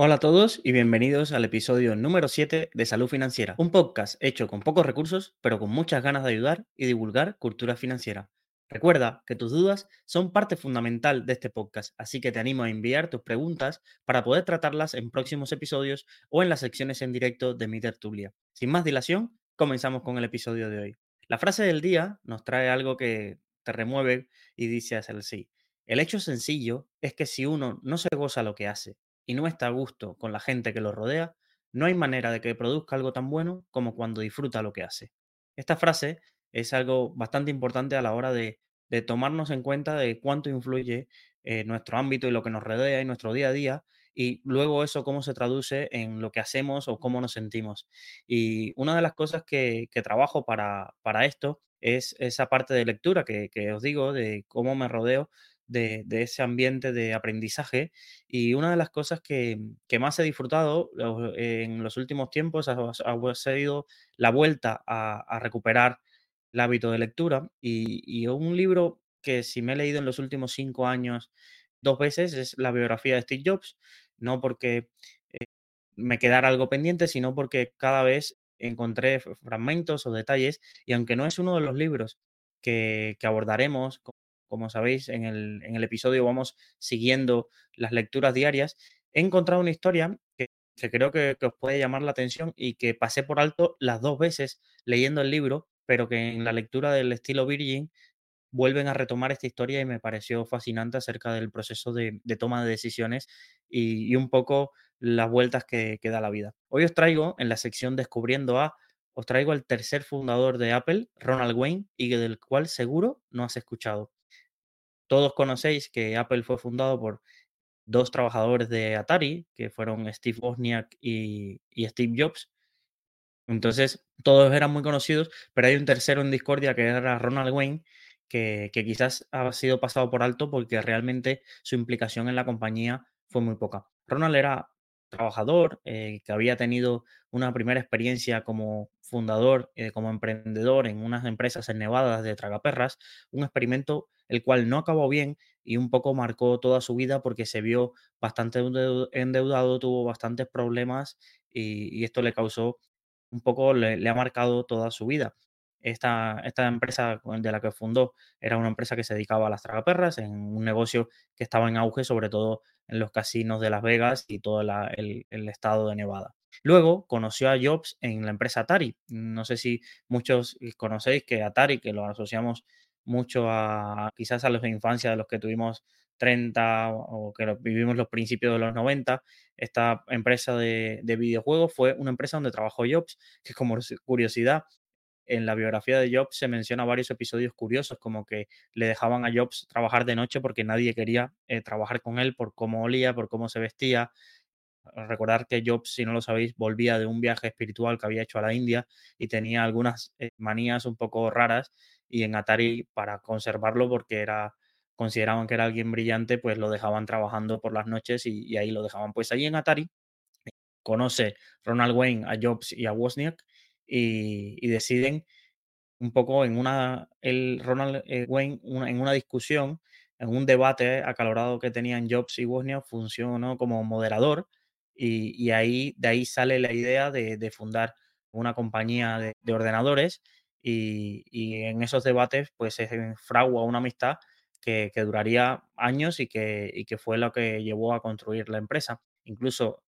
Hola a todos y bienvenidos al episodio número 7 de Salud Financiera, un podcast hecho con pocos recursos, pero con muchas ganas de ayudar y divulgar cultura financiera. Recuerda que tus dudas son parte fundamental de este podcast, así que te animo a enviar tus preguntas para poder tratarlas en próximos episodios o en las secciones en directo de mi tertulia. Sin más dilación, comenzamos con el episodio de hoy. La frase del día nos trae algo que te remueve y dice así. El hecho sencillo es que si uno no se goza lo que hace y no está a gusto con la gente que lo rodea, no hay manera de que produzca algo tan bueno como cuando disfruta lo que hace. Esta frase es algo bastante importante a la hora de, tomarnos en cuenta de cuánto influye eh, nuestro ámbito y lo que nos rodea y nuestro día a día y luego eso cómo se traduce en lo que hacemos o cómo nos sentimos. Y una de las cosas que, trabajo para, para, esto es esa parte de lectura que, que os digo, de cómo me rodeo de, ese ambiente de aprendizaje. Y una de las cosas que, más he disfrutado en los últimos tiempos ha, sido la vuelta a, recuperar el hábito de lectura. Y, un libro que si me he leído en los últimos cinco años dos veces es la biografía de Steve Jobs, no porque eh, me quedara algo pendiente, sino porque cada vez encontré fragmentos o detalles y aunque no es uno de los libros que, que abordaremos sabéis, en el, episodio vamos siguiendo las lecturas diarias. He encontrado una historia que, creo que, os puede llamar la atención y que pasé por alto las dos veces leyendo el libro, pero que en la lectura del estilo Virgin vuelven a retomar esta historia y me pareció fascinante acerca del proceso de, toma de decisiones y, un poco las vueltas que, que, da la vida. Hoy os traigo en la sección Descubriendo a, os traigo al tercer fundador de Apple, Ronald Wayne, y del cual seguro no has escuchado. Todos conocéis que Apple fue fundado por dos trabajadores de Atari, que fueron Steve Wozniak y, Steve Jobs. Entonces, todos eran muy conocidos, pero hay un tercero en discordia que era Ronald Wayne, que, quizás ha sido pasado por alto porque realmente su implicación en la compañía fue muy poca. Ronald era trabajador, eh, que había tenido una primera experiencia como fundador, eh, como emprendedor en unas empresas en Nevada de tragaperras, un experimento el cual no acabó bien y un poco marcó toda su vida porque se vio bastante endeudado, tuvo bastantes problemas y, esto le causó un poco, le ha marcado toda su vida. Esta, esta empresa de la que fundó era una empresa que se dedicaba a las tragaperras, en un negocio que estaba en auge, sobre todo en los casinos de Las Vegas y todo el, estado de Nevada. Luego conoció a Jobs en la empresa Atari. No sé si muchos conocéis que Atari, que lo asociamos mucho a quizás a los de infancia de los que tuvimos 30 o que vivimos los principios de los 90, esta empresa de, de, videojuegos fue una empresa donde trabajó Jobs, que como curiosidad en la biografía de Jobs se menciona varios episodios curiosos, como que le dejaban a Jobs trabajar de noche porque nadie quería eh, trabajar con él por cómo olía, por cómo se vestía. Recordar que Jobs, si no lo sabéis, volvía de un viaje espiritual que había hecho a la India y tenía algunas eh, manías un poco raras y en Atari para conservarlo porque era consideraban que era alguien brillante, pues lo dejaban trabajando por las noches y, y ahí lo dejaban. Pues ahí en Atari conoce Ronald Wayne a Jobs y a Wozniak y, deciden un poco en una, el Ronald eh, Wayne, en una discusión, en un debate acalorado que tenían Jobs y Wozniak, funcionó como moderador y, ahí, de ahí sale la idea de, fundar una compañía de, ordenadores y, en esos debates pues se fragua una amistad que, duraría años y que, fue lo que llevó a construir la empresa. Incluso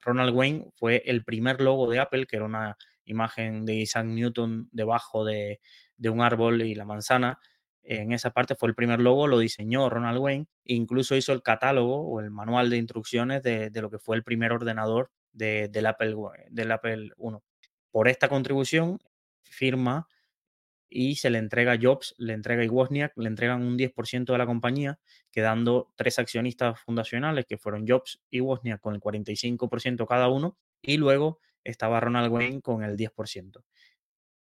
Ronald Wayne fue el primer logo de Apple, que era una imagen de Isaac Newton debajo de, un árbol y la manzana. En esa parte fue el primer logo, lo diseñó Ronald Wayne, e incluso hizo el catálogo o el manual de instrucciones de, lo que fue el primer ordenador del, Apple, del Apple I. Por esta contribución firma y se le entrega Jobs, le entrega a Wozniak, le entregan un 10% de la compañía, quedando tres accionistas fundacionales que fueron Jobs y Wozniak con el 45% cada uno, y luego estaba Ronald Wayne con el 10%.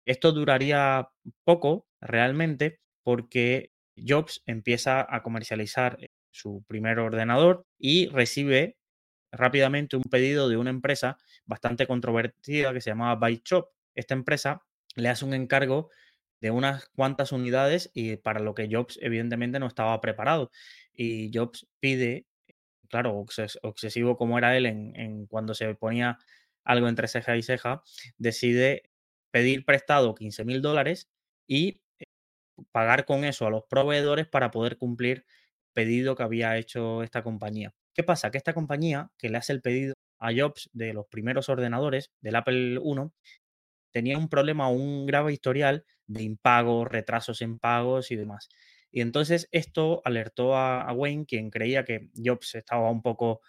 Esto duraría poco realmente porque Jobs empieza a comercializar eh, su primer ordenador y recibe rápidamente un pedido de una empresa bastante controvertida que se llamaba ByteShop. Esta empresa le hace un encargo de unas cuantas unidades y para lo que Jobs evidentemente no estaba preparado. Y Jobs pide claro, obses- obsesivo como era él en, en cuando se ponía algo entre ceja y ceja, decide pedir prestado 15 mil dólares y pagar con eso a los proveedores para poder cumplir pedido que había hecho esta compañía. ¿Qué pasa? Que esta compañía que le hace el pedido a Jobs de los primeros ordenadores del Apple I tenía un problema, un grave historial de impagos, retrasos en pagos y demás. Y entonces esto alertó a, Wayne, quien creía que Jobs estaba un poco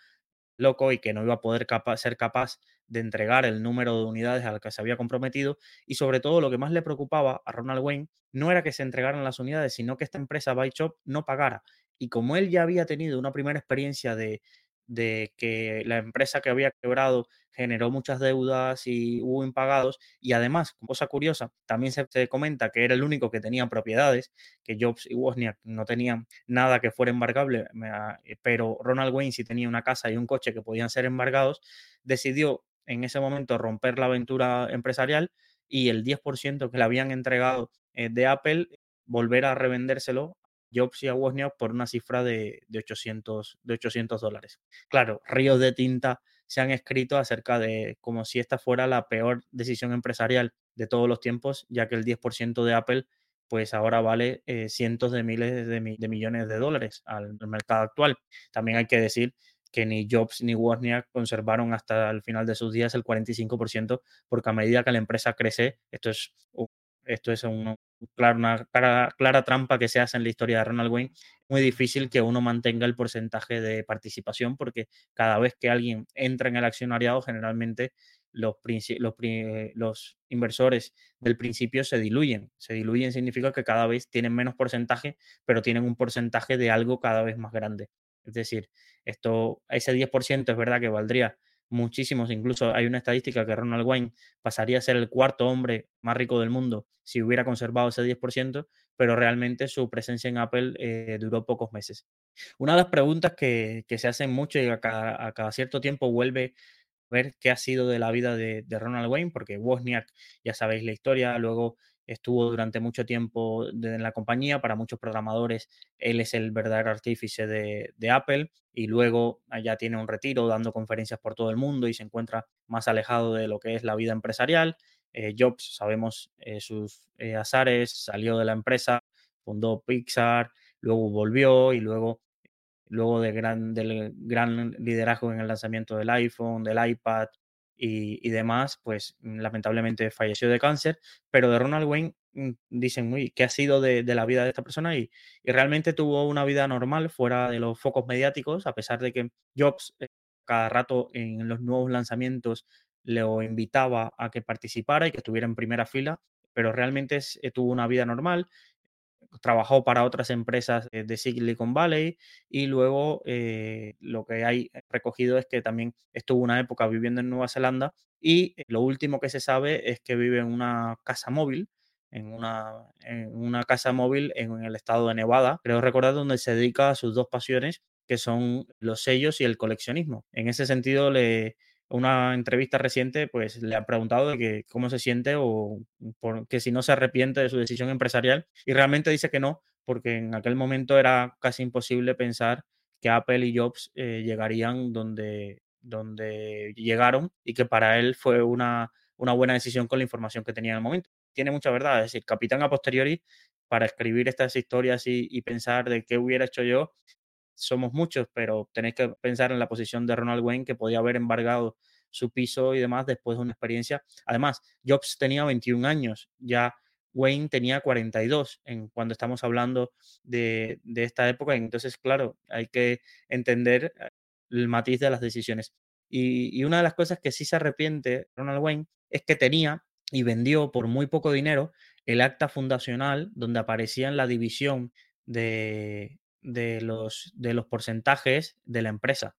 loco y que no iba a poder ser capaz de entregar el número de unidades al que se había comprometido. Y sobre todo lo que más le preocupaba a Ronald Wayne no era que se entregaran las unidades, sino que esta empresa Byte Shop no pagara. Y como él ya había tenido una primera experiencia de, de que la empresa que había quebrado generó muchas deudas y hubo impagados, y además, cosa curiosa, también se, se comenta que era el único que tenía propiedades, que Jobs y Wozniak no tenían nada que fuera embargable, ha- eh, pero Ronald Wayne sí tenía una casa y un coche que podían ser embargados, decidió en ese momento romper la aventura empresarial y el 10% que le habían entregado eh, de Apple, volver a revendérselo a Jobs y a Wozniak por una cifra de, de 800, de 800 dólares. Claro, ríos de tinta se han escrito acerca de como si esta fuera la peor decisión empresarial de todos los tiempos, ya que el 10% de Apple pues ahora vale eh, cientos de miles de, mi- de millones de dólares al mercado actual. También hay que decir que ni Jobs ni Wozniak conservaron hasta el final de sus días el 45%, porque a medida que la empresa crece, esto es, esto es una clara, trampa que se hace en la historia de Ronald Wayne. Muy difícil que uno mantenga el porcentaje de participación, porque cada vez que alguien entra en el accionariado, generalmente los, los inversores del principio se diluyen. Se diluyen significa que cada vez tienen menos porcentaje, pero tienen un porcentaje de algo cada vez más grande. Es decir, esto, ese 10% es verdad que valdría muchísimos, incluso hay una estadística que Ronald Wayne pasaría a ser el cuarto hombre más rico del mundo si hubiera conservado ese 10%, pero realmente su presencia en Apple eh, duró pocos meses. Una de las preguntas que, se hacen mucho y a cada, a cierto tiempo vuelve ver qué ha sido de la vida de, de Ronald Wayne, porque Wozniak, ya sabéis la historia, luego estuvo durante mucho tiempo en la compañía, para muchos programadores él es el verdadero artífice de, Apple y luego ya tiene un retiro dando conferencias por todo el mundo y se encuentra más alejado de lo que es la vida empresarial. Eh, Jobs, sabemos eh, sus eh, azares, salió de la empresa, fundó Pixar, luego volvió y luego luego del gran liderazgo en el lanzamiento del iPhone, del iPad y, demás, pues mm, lamentablemente falleció de cáncer, pero de Ronald Wayne mm, dicen, muy, ¿qué ha sido de, la vida de esta persona? Y, realmente tuvo una vida normal fuera de los focos mediáticos, a pesar de que Jobs eh, cada rato en los nuevos lanzamientos lo invitaba a que participara y que estuviera en primera fila, pero realmente eh, tuvo una vida normal trabajó para otras empresas eh, de Silicon Valley y luego eh, lo que hay recogido es que también estuvo una época viviendo en Nueva Zelanda y eh, lo último que se sabe es que vive en una casa móvil, en una, en una casa móvil en el estado de Nevada, creo recordar, donde se dedica a sus dos pasiones que son los sellos y el coleccionismo. En ese sentido, le, una entrevista reciente, pues le han preguntado de que cómo se siente o que si no se arrepiente de su decisión empresarial y realmente dice que no, porque en aquel momento era casi imposible pensar que Apple y Jobs eh, llegarían donde, donde llegaron y que para él fue una, una buena decisión con la información que tenía en el momento. Tiene mucha verdad, es decir, capitán a posteriori para escribir estas historias y, y pensar de qué hubiera hecho yo, somos muchos, pero tenéis que pensar en la posición de Ronald Wayne, que podía haber embargado su piso y demás después de una experiencia. Además, Jobs tenía 21 años, ya Wayne tenía 42 en, cuando estamos hablando de, de esta época. Entonces, claro, hay que entender eh, el matiz de las decisiones. Y, una de las cosas que sí se arrepiente Ronald Wayne es que tenía y vendió por muy poco dinero el acta fundacional donde aparecía en la división de, de los, de los porcentajes de la empresa,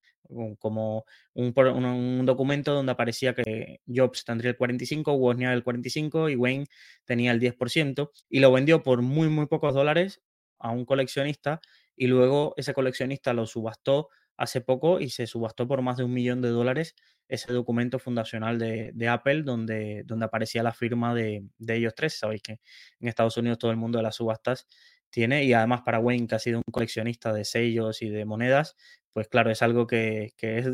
como un, documento donde aparecía que Jobs tendría el 45, Wozniak el 45 y Wayne tenía el 10% y lo vendió por muy, muy pocos dólares a un coleccionista y luego ese coleccionista lo subastó hace poco y se subastó por más de un millón de dólares ese documento fundacional de, de Apple donde, donde aparecía la firma de, de ellos tres. Sabéis que en Estados Unidos todo el mundo de las subastas tiene, y además para Wayne, que ha sido un coleccionista de sellos y de monedas, pues claro, es algo que,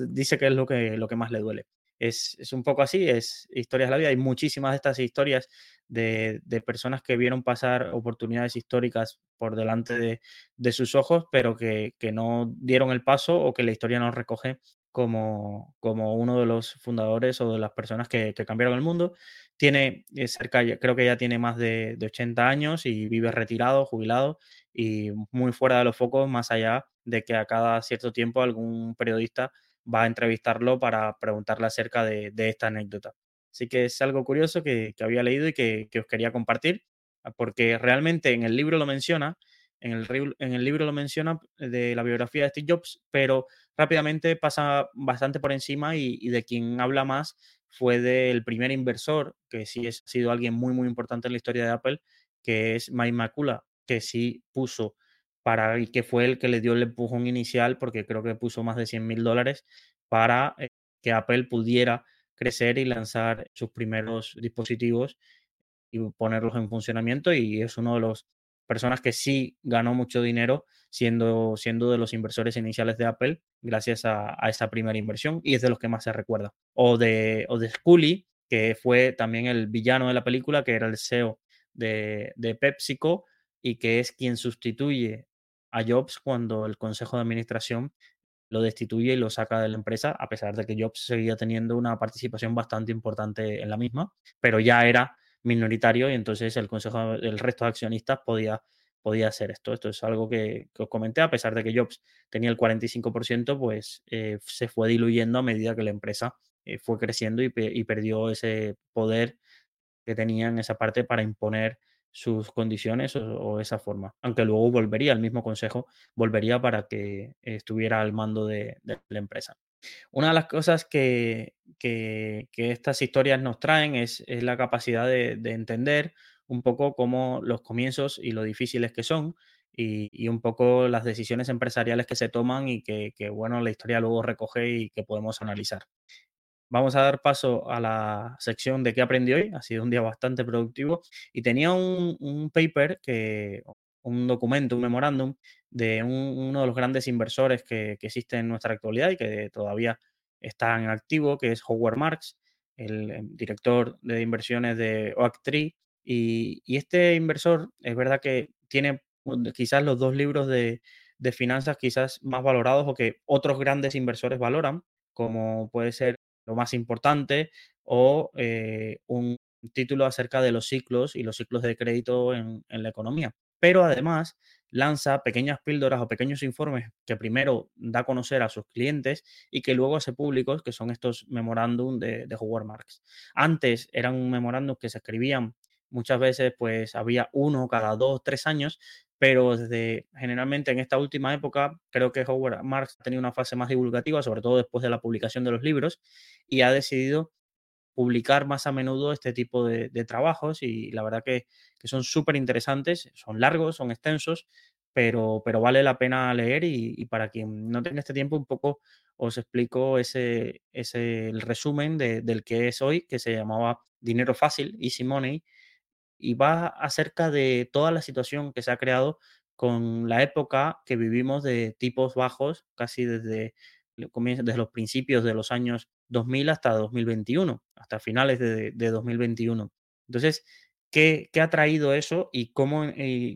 dice que es lo que, lo que más le duele. Es, un poco así, es historias de la vida. Hay muchísimas de estas historias de, personas que vieron pasar oportunidades históricas por delante de, sus ojos, pero que, no dieron el paso o que la historia no recoge como, como uno de los fundadores o de las personas que, cambiaron el mundo. Tiene eh, cerca, creo que ya tiene más de, de 80 años y vive retirado, jubilado y muy fuera de los focos, más allá de que a cada cierto tiempo algún periodista va a entrevistarlo para preguntarle acerca de, esta anécdota. Así que es algo curioso que, había leído y que, os quería compartir, ah, porque realmente en el libro lo menciona, en el, en el libro lo menciona de la biografía de Steve Jobs, pero rápidamente pasa bastante por encima y, de quien habla más fue del primer inversor, que sí ha sido alguien muy, muy importante en la historia de Apple, que es Mike Macula, que sí puso para y que fue el que le dio el empujón inicial, porque creo que puso más de 100 mil dólares para eh, que Apple pudiera crecer y lanzar sus primeros dispositivos y ponerlos en funcionamiento. Y es uno de los personas que sí ganó mucho dinero siendo, siendo de los inversores iniciales de Apple gracias a, esa primera inversión y es de los que más se recuerda. O de, o de Scully, que fue también el villano de la película, que era el CEO de, de PepsiCo y que es quien sustituye a Jobs cuando el consejo de administración lo destituye y lo saca de la empresa, a pesar de que Jobs seguía teniendo una participación bastante importante en la misma, pero ya era minoritario y entonces el consejo, el resto de accionistas podía, podía hacer esto. Esto es algo que, os comenté, a pesar de que Jobs tenía el 45%, pues eh, se fue diluyendo a medida que la empresa eh, fue creciendo y, perdió ese poder que tenía en esa parte para imponer sus condiciones o, esa forma. Aunque luego volvería, el mismo consejo volvería para que estuviera al mando de, la empresa. Una de las cosas que, estas historias nos traen es, la capacidad de, entender un poco cómo los comienzos y lo difíciles que son y, un poco las decisiones empresariales que se toman y que, que, bueno, la historia luego recoge y que podemos analizar. Vamos a dar paso a la sección de qué aprendí hoy. Ha sido un día bastante productivo y tenía un, paper, que, un documento, un memorándum de uno de los grandes inversores que, que existe en nuestra actualidad y que todavía está en activo, que es Howard Marks, el, director de inversiones de Oaktree. Y, y este inversor es verdad que tiene quizás los dos libros de, de finanzas quizás más valorados o que otros grandes inversores valoran, como puede ser lo más importante, o eh, un título acerca de los ciclos y los ciclos de crédito en, la economía. Pero además lanza pequeñas píldoras o pequeños informes que primero da a conocer a sus clientes y que luego hace públicos, que son estos memorándum de, de Howard Marks. Antes eran memorándum que se escribían muchas veces, pues había uno cada dos, tres años, pero desde generalmente en esta última época creo que Howard Marks ha tenido una fase más divulgativa, sobre todo después de la publicación de los libros, y ha decidido publicar más a menudo este tipo de, trabajos y la verdad que, son súper interesantes, son largos, son extensos, pero, pero vale la pena leer y, para quien no tenga este tiempo un poco os explico ese, ese el resumen del que es hoy, que se llamaba Dinero Fácil, Easy Money, y va acerca de toda la situación que se ha creado con la época que vivimos de tipos bajos, casi desde, desde los principios de los años 2000 hasta 2021, hasta finales de, 2021. Entonces, ¿qué, ha traído eso y cómo,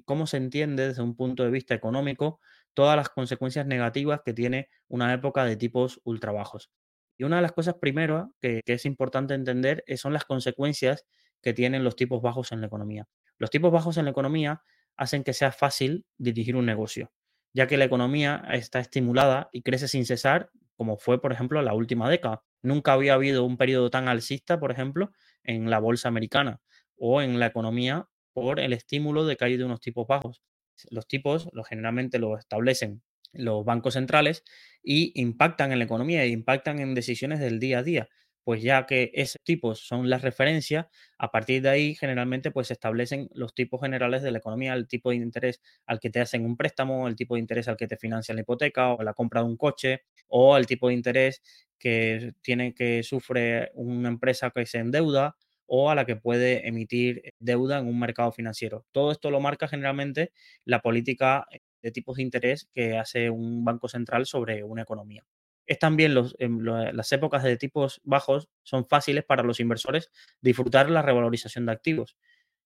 cómo se entiende desde un punto de vista económico todas las consecuencias negativas que tiene una época de tipos ultra bajos? Y una de las cosas primero que, que es importante entender son las consecuencias que tienen los tipos bajos en la economía. Los tipos bajos en la economía hacen que sea fácil dirigir un negocio, ya que la economía está estimulada y crece sin cesar, como fue, por ejemplo, la última década. Nunca había habido un periodo tan alcista, por ejemplo, en la bolsa americana o en la economía por el estímulo de caída de unos tipos bajos. Los tipos lo, generalmente lo establecen los bancos centrales y impactan en la economía e impactan en decisiones del día a día pues ya que esos tipos son las referencias, a partir de ahí generalmente pues se establecen los tipos generales de la economía, el tipo de interés al que te hacen un préstamo, el tipo de interés al que te financian la hipoteca o la compra de un coche, o el tipo de interés que tiene que sufre una empresa que se endeuda, o a la que puede emitir deuda en un mercado financiero. Todo esto lo marca generalmente la política de tipos de interés que hace un banco central sobre una economía. Es también los, las épocas de tipos bajos son fáciles para los inversores disfrutar la revalorización de activos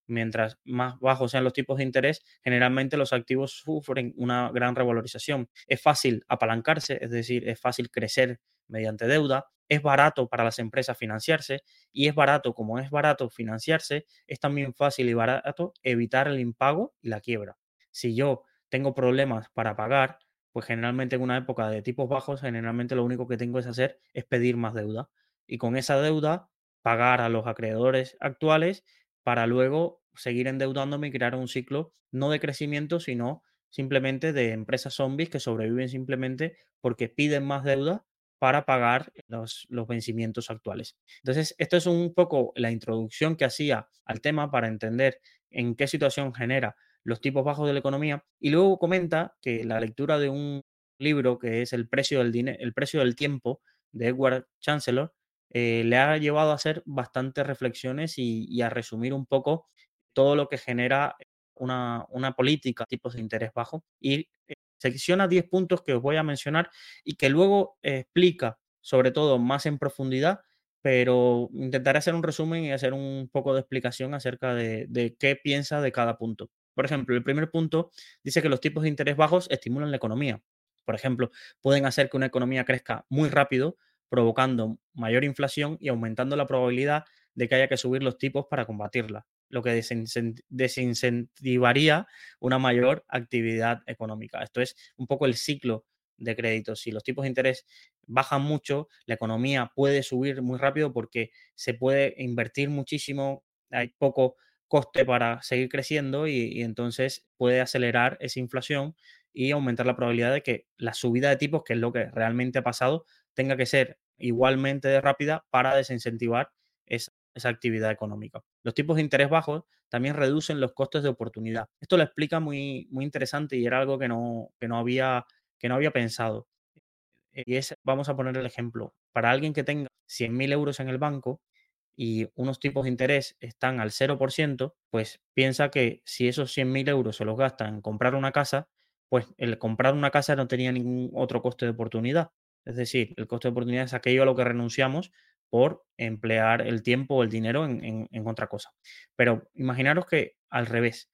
mientras más bajos sean los tipos de interés, generalmente los activos sufren una gran revalorización. Es fácil apalancarse, es decir, es fácil crecer mediante deuda, es barato para las empresas financiarse y es barato, como es barato financiarse, es también fácil y barato evitar el impago y la quiebra. Si yo tengo problemas para pagar, pues generalmente en una época de tipos bajos, generalmente lo único que tengo que hacer es pedir más deuda y con esa deuda pagar a los acreedores actuales para luego seguir endeudándome y crear un ciclo no de crecimiento, sino simplemente de empresas zombies que sobreviven simplemente porque piden más deuda para pagar los, los, vencimientos actuales. Entonces, esto es un poco la introducción que hacía al tema para entender en qué situación genera los tipos bajos de la economía y luego comenta que la lectura de un libro que es El precio del, el precio del tiempo de Edward Chancellor eh, le ha llevado a hacer bastantes reflexiones y, a resumir un poco todo lo que genera una, una política, tipos de interés bajo, y secciona 10 puntos que os voy a mencionar y que luego explica, sobre todo más en profundidad, pero intentaré hacer un resumen y hacer un poco de explicación acerca de, de qué piensa de cada punto. Por ejemplo, el primer punto dice que los tipos de interés bajos estimulan la economía. Por ejemplo, pueden hacer que una economía crezca muy rápido provocando mayor inflación y aumentando la probabilidad de que haya que subir los tipos para combatirla, lo que desincentivaría una mayor actividad económica. Esto es un poco el ciclo de crédito. Si los tipos de interés bajan mucho, la economía puede subir muy rápido porque se puede invertir muchísimo, hay poco coste para seguir creciendo y, entonces puede acelerar esa inflación y aumentar la probabilidad de que la subida de tipos, que es lo que realmente ha pasado, tenga que ser igualmente rápida para desincentivar esa, actividad económica. Los tipos de interés bajos también reducen los costes de oportunidad. Esto lo explica muy, muy interesante y era algo que no, que no, había, que no había pensado. Y es, vamos a poner el ejemplo, para alguien que tenga 100.000 euros en el banco y unos tipos de interés están al 0%, pues piensa que si esos 100.000 euros se los gastan en comprar una casa, pues el comprar una casa no tenía ningún otro coste de oportunidad. Es decir, el coste de oportunidad es aquello a lo que renunciamos por emplear el tiempo o el dinero en, otra cosa. Pero imaginaros que al revés,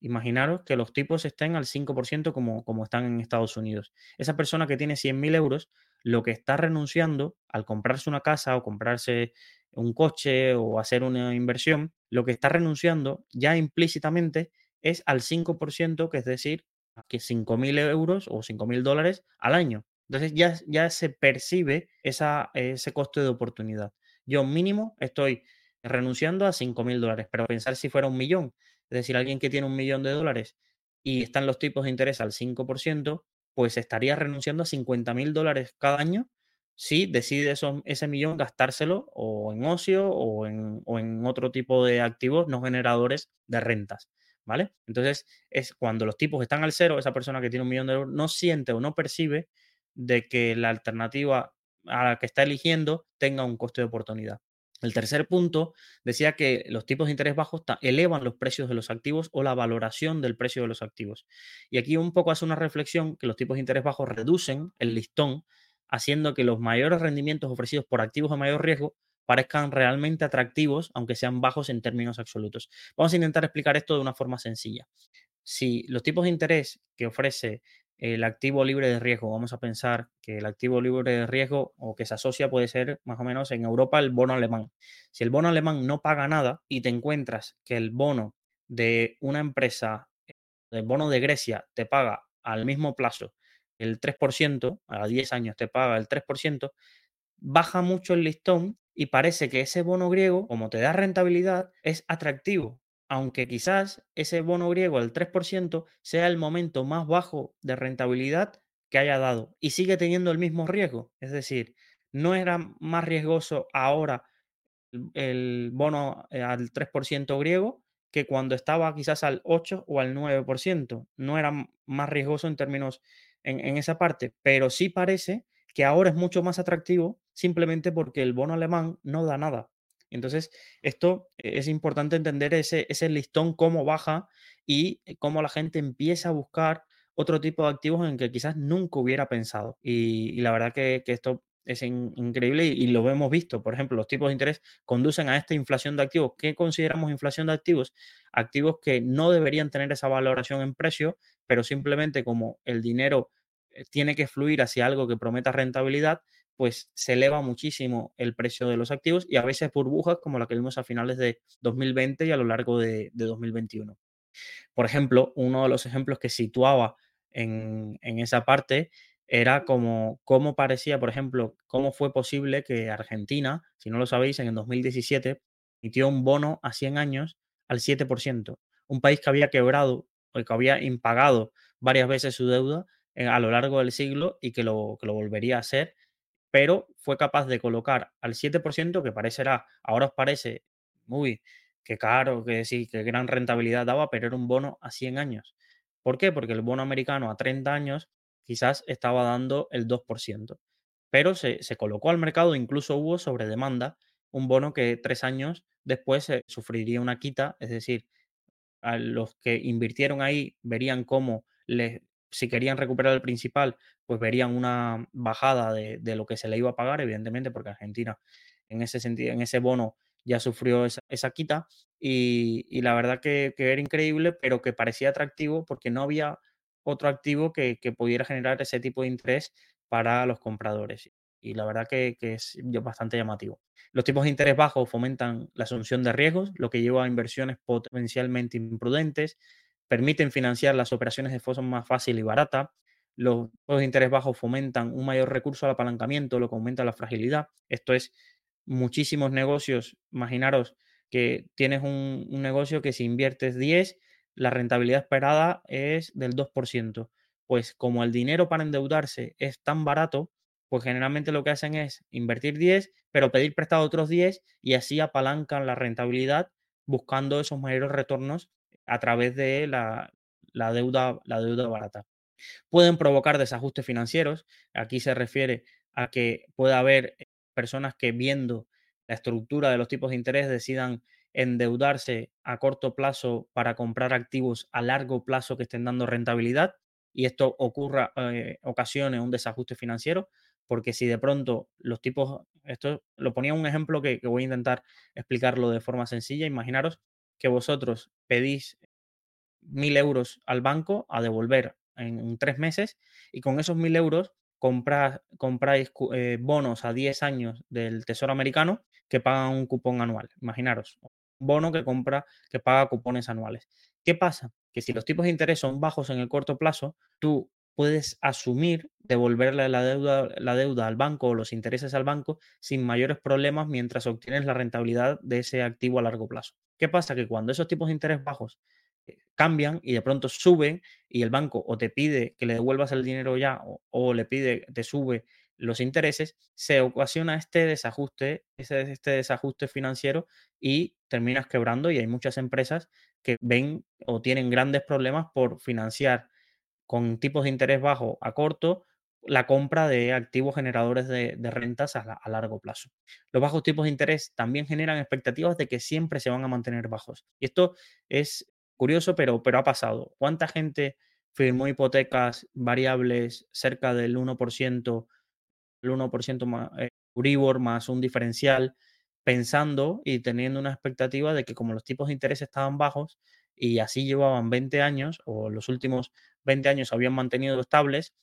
imaginaros que los tipos estén al 5% como, como están en Estados Unidos. Esa persona que tiene 100.000 euros, lo que está renunciando al comprarse una casa o comprarse un coche o hacer una inversión, lo que está renunciando ya implícitamente es al 5%, que es decir, que 5.000 euros o 5.000 dólares al año. Entonces ya, ya se percibe esa, ese coste de oportunidad. Yo mínimo estoy renunciando a 5.000 dólares, pero pensar si fuera un millón, es decir, alguien que tiene un millón de dólares y están los tipos de interés al 5%, pues estaría renunciando a 50.000 dólares cada año si decide ese millón gastárselo o en ocio o en, o en otro tipo de activos no generadores de rentas. ¿vale? Entonces, es cuando los tipos están al cero, esa persona que tiene un millón de euros no siente o no percibe de que la alternativa a la que está eligiendo tenga un coste de oportunidad. El tercer punto decía que los tipos de interés bajos elevan los precios de los activos o la valoración del precio de los activos. Y aquí un poco hace una reflexión que los tipos de interés bajos reducen el listón, haciendo que los mayores rendimientos ofrecidos por activos de mayor riesgo parezcan realmente atractivos, aunque sean bajos en términos absolutos. Vamos a intentar explicar esto de una forma sencilla. Si los tipos de interés que ofrece el activo libre de riesgo, vamos a pensar que el activo libre de riesgo o que se asocia puede ser más o menos en Europa el bono alemán. Si el bono alemán no paga nada y te encuentras que el bono de una empresa, el bono de Grecia te paga al mismo plazo el 3%, a 10 años te paga el 3%, baja mucho el listón y parece que ese bono griego, como te da rentabilidad, es atractivo, aunque quizás ese bono griego al 3% sea el momento más bajo de rentabilidad que haya dado y sigue teniendo el mismo riesgo. Es decir, no era más riesgoso ahora el bono eh, al 3% griego que cuando estaba quizás al 8 o al 9%. No era más riesgoso en términos en, en esa parte, pero sí parece que ahora es mucho más atractivo simplemente porque el bono alemán no da nada. Entonces, esto es importante entender ese, ese listón, cómo baja y cómo la gente empieza a buscar otro tipo de activos en que quizás nunca hubiera pensado. Y, la verdad que, esto es increíble y, lo hemos visto. Por ejemplo, los tipos de interés conducen a esta inflación de activos. ¿Qué consideramos inflación de activos? Activos que no deberían tener esa valoración en precio, pero simplemente como el dinero eh, tiene que fluir hacia algo que prometa rentabilidad, pues se eleva muchísimo el precio de los activos y a veces burbujas como la que vimos a finales de 2020 y a lo largo de, 2021. Por ejemplo, uno de los ejemplos que situaba en, esa parte era como cómo parecía, por ejemplo, cómo fue posible que Argentina, si no lo sabéis, en el 2017 emitió un bono a 100 años al 7%. Un país que había quebrado o que había impagado varias veces su deuda eh, a lo largo del siglo y que lo, que lo volvería a hacer pero fue capaz de colocar al 7%, que parecerá, ahora os parece, muy, que caro, que sí, que gran rentabilidad daba, pero era un bono a 100 años. ¿Por qué? Porque el bono americano a 30 años quizás estaba dando el 2%, pero se, colocó al mercado, incluso hubo sobre demanda un bono que tres años después sufriría una quita, es decir, a los que invirtieron ahí verían cómo les si querían recuperar el principal, pues verían una bajada de, lo que se le iba a pagar, evidentemente, porque Argentina en ese sentido, en ese bono ya sufrió esa, quita y, la verdad que, era increíble, pero que parecía atractivo porque no había otro activo que, pudiera generar ese tipo de interés para los compradores. Y la verdad que, que es bastante llamativo. Los tipos de interés bajos fomentan la asunción de riesgos, lo que lleva a inversiones potencialmente imprudentes, permiten financiar las operaciones de forma más fácil y barata. Los tipos de interés bajos fomentan un mayor recurso al apalancamiento, lo que aumenta la fragilidad. Esto es muchísimos negocios. Imaginaros que tienes un, negocio que si inviertes 10, la rentabilidad esperada es del 2%. Pues como el dinero para endeudarse es tan barato, pues generalmente lo que hacen es invertir 10, pero pedir prestado otros 10 y así apalancan la rentabilidad buscando esos mayores retornos a través de la, deuda, la deuda barata. Pueden provocar desajustes financieros. Aquí se refiere a que puede haber eh, personas que viendo la estructura de los tipos de interés decidan endeudarse a corto plazo para comprar activos a largo plazo que estén dando rentabilidad y esto ocurra, eh, ocasione un desajuste financiero, porque si de pronto los tipos, esto lo ponía un ejemplo que voy a intentar explicarlo de forma sencilla, imaginaros que vosotros pedís mil euros al banco a devolver en, tres meses y con esos mil euros compráis eh, bonos a 10 años del Tesoro americano que pagan un cupón anual. Imaginaros, un bono que compra, que paga cupones anuales. ¿Qué pasa? Que si los tipos de interés son bajos en el corto plazo, tú puedes asumir devolverle la deuda, la deuda al banco o los intereses al banco sin mayores problemas mientras obtienes la rentabilidad de ese activo a largo plazo. ¿Qué pasa? Que cuando esos tipos de interés bajos eh, cambian y de pronto suben y el banco o te pide que le devuelvas el dinero ya o, le pide, te sube los intereses, se ocasiona este desajuste, este desajuste financiero y terminas quebrando y hay muchas empresas que ven o tienen grandes problemas por financiar con tipos de interés bajo a corto la compra de activos generadores de, rentas a, largo plazo. Los bajos tipos de interés también generan expectativas de que siempre se van a mantener bajos. Y esto es curioso, pero, pero ha pasado. ¿Cuánta gente firmó hipotecas variables cerca del 1%, el 1% más, eh, Uribor más un diferencial, pensando y teniendo una expectativa de que como los tipos de interés estaban bajos y así llevaban 20 años o los últimos 20 años habían mantenido estables,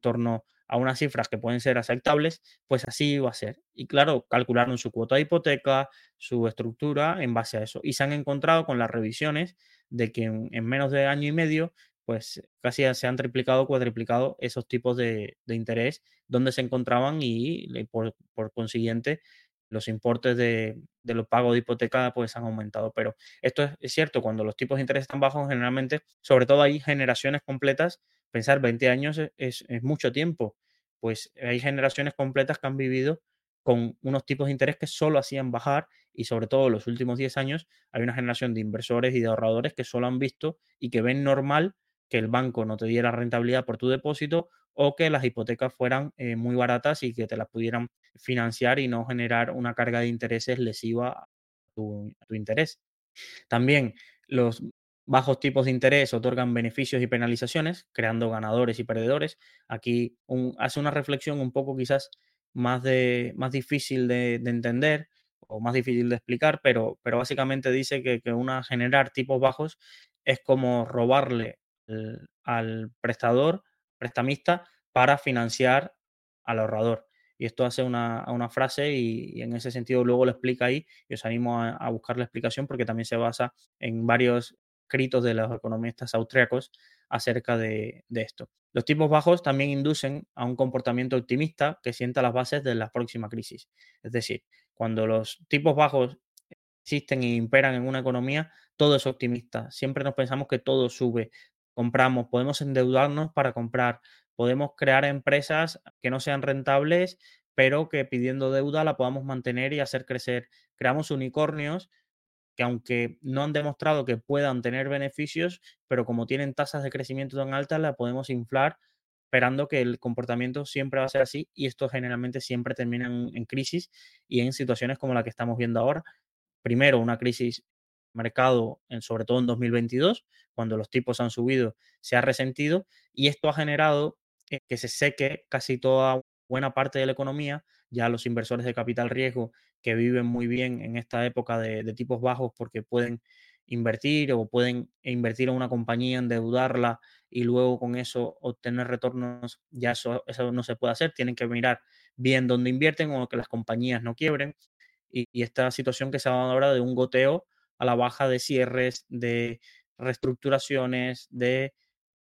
torno a unas cifras que pueden ser aceptables, pues así iba a ser. Y claro, calcularon su cuota de hipoteca, su estructura en base a eso. Y se han encontrado con las revisiones de que en, menos de año y medio, pues casi se han triplicado cuadriplicado esos tipos de, interés donde se encontraban y, por, consiguiente los importes de, los pagos de hipoteca pues han aumentado. Pero esto es, es, cierto, cuando los tipos de interés están bajos, generalmente, sobre todo hay generaciones completas pensar 20 años e, es, mucho tiempo. Pues hay generaciones completas que han vivido con unos tipos de interés que solo hacían bajar y sobre todo en los últimos 10 años hay una generación de inversores y de ahorradores que solo han visto y que ven normal que el banco no te diera rentabilidad por tu depósito o que las hipotecas fueran eh, muy baratas y que te las pudieran financiar y no generar una carga de intereses lesiva a tu, a tu interés. También los bajos tipos de interés otorgan beneficios y penalizaciones, creando ganadores y perdedores. Aquí hace una reflexión un poco quizás más, de, más difícil de, entender o más difícil de explicar, pero, pero básicamente dice que, una, generar tipos bajos es como robarle al prestador, prestamista, para financiar al ahorrador. Y esto hace una, frase y, en ese sentido luego lo explica ahí y os animo a, buscar la explicación porque también se basa en varios escritos de los economistas austriacos acerca de, esto. Los tipos bajos también inducen a un comportamiento optimista que sienta las bases de la próxima crisis. Es decir, cuando los tipos bajos existen e imperan en una economía, todo es optimista. Siempre nos pensamos que todo sube. Compramos, podemos endeudarnos para comprar, podemos crear empresas que no sean rentables, pero que pidiendo deuda la podamos mantener y hacer crecer. Creamos unicornios que aunque no han demostrado que puedan tener beneficios, pero como tienen tasas de crecimiento tan altas, la podemos inflar esperando que el comportamiento siempre va a ser así y esto generalmente siempre termina en, crisis y en situaciones como la que estamos viendo ahora. Primero, una crisis mercado, sobre todo en 2022, cuando los tipos han subido, se ha resentido y esto ha generado que se seque casi toda buena parte de la economía, ya los inversores de capital riesgo que viven muy bien en esta época de, tipos bajos porque pueden invertir o pueden invertir en una compañía, endeudarla y luego con eso obtener retornos, ya eso, eso no se puede hacer, tienen que mirar bien dónde invierten o que las compañías no quiebren. Y, y esta situación que se ha dado ahora de un goteo a la baja de cierres, de reestructuraciones, de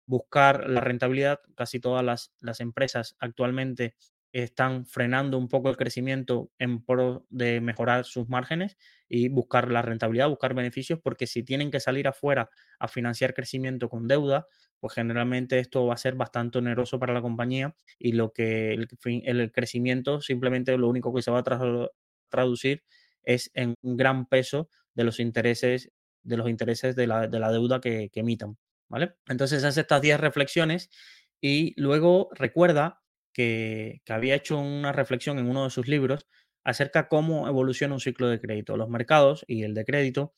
buscar la rentabilidad. Casi todas las, empresas actualmente están frenando un poco el crecimiento en pro de mejorar sus márgenes y buscar la rentabilidad, buscar beneficios, porque si tienen que salir afuera a financiar crecimiento con deuda, pues generalmente esto va a ser bastante oneroso para la compañía y lo que el, el crecimiento simplemente lo único que se va a traducir es en un gran peso de los intereses de los intereses de la, deuda que emitan. Entonces hace estas 10 reflexiones y luego recuerda que, había hecho una reflexión en uno de sus libros acerca cómo evoluciona un ciclo de crédito. Los mercados y el de crédito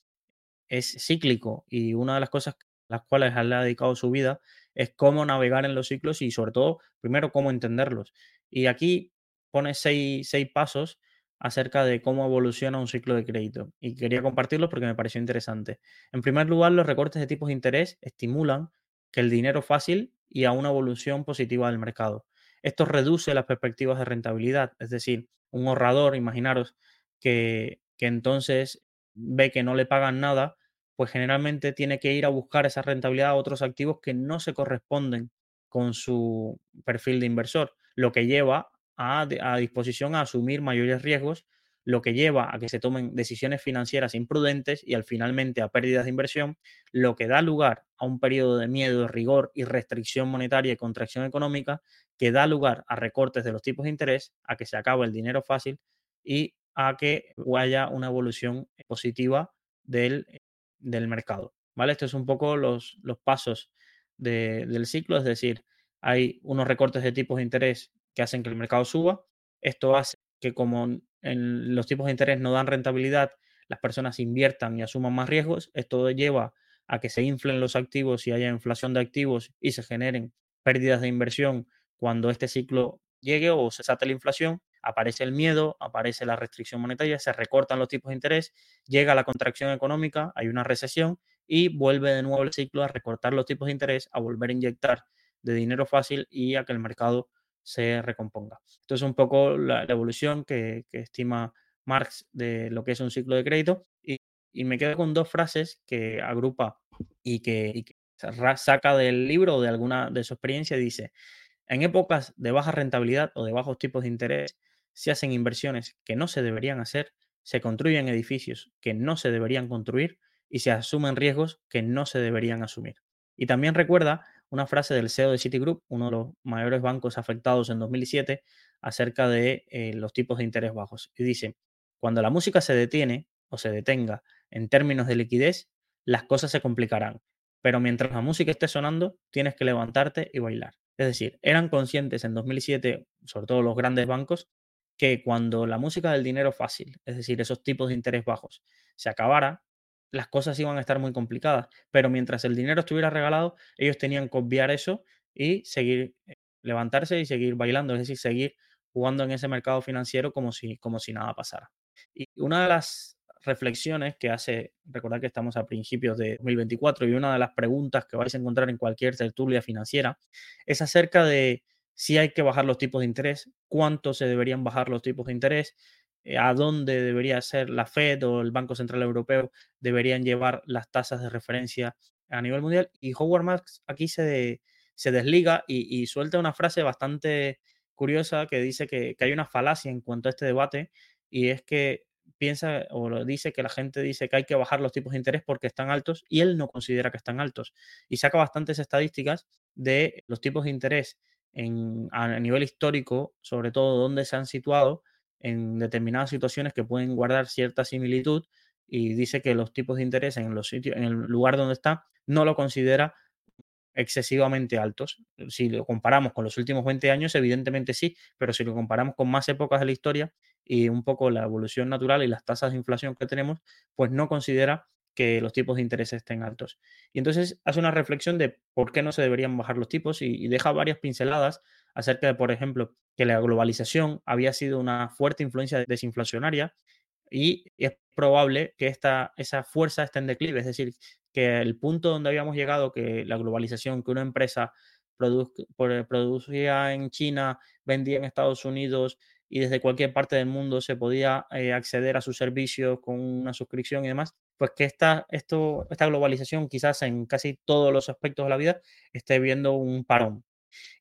es cíclico y una de las cosas las cuales le ha dedicado su vida es cómo navegar en los ciclos y sobre todo, primero, cómo entenderlos. Y aquí pone seis, seis pasos acerca de cómo evoluciona un ciclo de crédito y quería compartirlo porque me pareció interesante. En primer lugar, los recortes de tipos de interés estimulan que el dinero fácil y a una evolución positiva del mercado. Esto reduce las perspectivas de rentabilidad, es decir, un ahorrador, imaginaros que, que entonces ve que no le pagan nada, pues generalmente tiene que ir a buscar esa rentabilidad a otros activos que no se corresponden con su perfil de inversor, lo que lleva a, disposición a asumir mayores riesgos, lo que lleva a que se tomen decisiones financieras imprudentes y al finalmente a pérdidas de inversión, lo que da lugar a un periodo de miedo, rigor y restricción monetaria y contracción económica, que da lugar a recortes de los tipos de interés, a que se acabe el dinero fácil y a que haya una evolución positiva del, del mercado. ¿Vale? Estos son un poco los, los pasos del ciclo, es decir, hay unos recortes de tipos de interés que hacen que el mercado suba. Esto hace que como en los tipos de interés no dan rentabilidad, las personas inviertan y asuman más riesgos. Esto lleva a que se inflen los activos y haya inflación de activos y se generen pérdidas de inversión cuando este ciclo llegue o se sate la inflación, aparece el miedo, aparece la restricción monetaria, se recortan los tipos de interés, llega la contracción económica, hay una recesión y vuelve de nuevo el ciclo a recortar los tipos de interés, a volver a inyectar de dinero fácil y a que el mercado se recomponga. Esto es un poco la, evolución que, estima Marx de lo que es un ciclo de crédito y, me quedo con dos frases que agrupa y que, saca del libro o de alguna de su experiencia. Dice, en épocas de baja rentabilidad o de bajos tipos de interés, se hacen inversiones que no se deberían hacer, se construyen edificios que no se deberían construir y se asumen riesgos que no se deberían asumir. Y también recuerda una frase del CEO de Citigroup, uno de los mayores bancos afectados en 2007, acerca de eh, los tipos de interés bajos. Y dice, cuando la música se detiene o se detenga en términos de liquidez, las cosas se complicarán. pero mientras la música esté sonando, tienes que levantarte y bailar. Es decir, eran conscientes en 2007, sobre todo los grandes bancos, que cuando la música del dinero fácil, es decir, esos tipos de interés bajos, se acabara, las cosas iban a estar muy complicadas. Pero mientras el dinero estuviera regalado, ellos tenían que obviar eso y seguir, eh, levantarse y seguir bailando, es decir, seguir jugando en ese mercado financiero como si, como si nada pasara. Y una de las reflexiones que hace, recordar que estamos a principios de 2024 y una de las preguntas que vais a encontrar en cualquier tertulia financiera es acerca de si hay que bajar los tipos de interés, cuánto se deberían bajar los tipos de interés, a dónde debería ser la Fed o el Banco Central Europeo deberían llevar las tasas de referencia a nivel mundial. Y Howard Marks aquí se, se desliga y, suelta una frase bastante curiosa que dice que, que hay una falacia en cuanto a este debate y es que piensa o lo dice que la gente dice que hay que bajar los tipos de interés porque están altos y él no considera que están altos. Y saca bastantes estadísticas de los tipos de interés en, a nivel histórico, sobre todo dónde se han situado en determinadas situaciones que pueden guardar cierta similitud y dice que los tipos de interés en los sitios, en el lugar donde está, no lo considera excesivamente altos. Si lo comparamos con los últimos 20 años, evidentemente sí, pero si lo comparamos con más épocas de la historia y un poco la evolución natural y las tasas de inflación que tenemos, pues no considera que los tipos de interés estén altos. Y entonces hace una reflexión de por qué no se deberían bajar los tipos y, deja varias pinceladas acerca de, por ejemplo, que la globalización había sido una fuerte influencia desinflacionaria y es probable que esta, esa fuerza esté en declive, es decir, que el punto donde habíamos llegado, que la globalización, que una empresa producía en China, vendía en Estados Unidos y desde cualquier parte del mundo se podía eh, acceder a sus servicios con una suscripción y demás, pues que esta, esto, esta globalización quizás en casi todos los aspectos de la vida esté viendo un parón.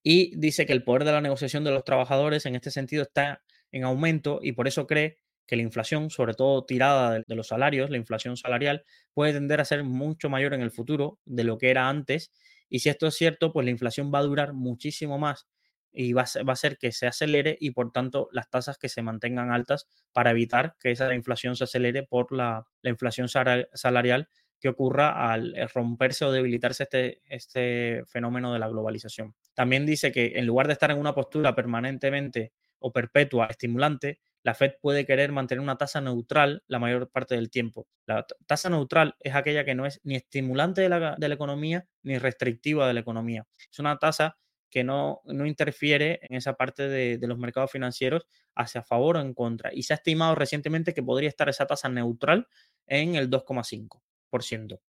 Y dice que el poder de la negociación de los trabajadores en este sentido está en aumento y por eso cree que la inflación, sobre todo tirada de, los salarios, la inflación salarial, puede tender a ser mucho mayor en el futuro de lo que era antes. Y si esto es cierto, pues la inflación va a durar muchísimo más y va a, ser, que se acelere y por tanto las tasas que se mantengan altas para evitar que esa inflación se acelere por la inflación salarial que ocurra al eh, romperse o debilitarse este, este fenómeno de la globalización. También dice que en lugar de estar en una postura permanentemente o perpetua estimulante, la Fed puede querer mantener una tasa neutral la mayor parte del tiempo. La tasa neutral es aquella que no es ni estimulante de la, economía ni restrictiva de la economía. Es una tasa que no, no interfiere en esa parte de, de, los mercados financieros hacia favor o en contra. Y se ha estimado recientemente que podría estar esa tasa neutral en el 2,5%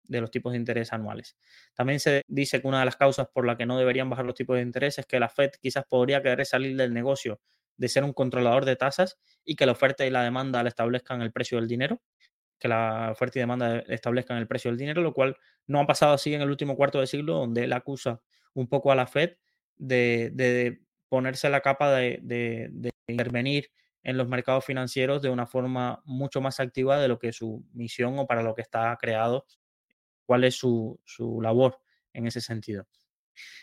de los tipos de interés anuales. También se dice que una de las causas por la que no deberían bajar los tipos de interés es que la Fed quizás podría querer salir del negocio de ser un controlador de tasas y que la oferta y la demanda le establezcan el precio del dinero, que la oferta y demanda establezcan el precio del dinero, lo cual no ha pasado así en el último cuarto de siglo, donde él acusa un poco a la Fed de, ponerse la capa de, intervenir en los mercados financieros de una forma mucho más activa de lo que su misión o para lo que está creado, cuál es su, su labor en ese sentido.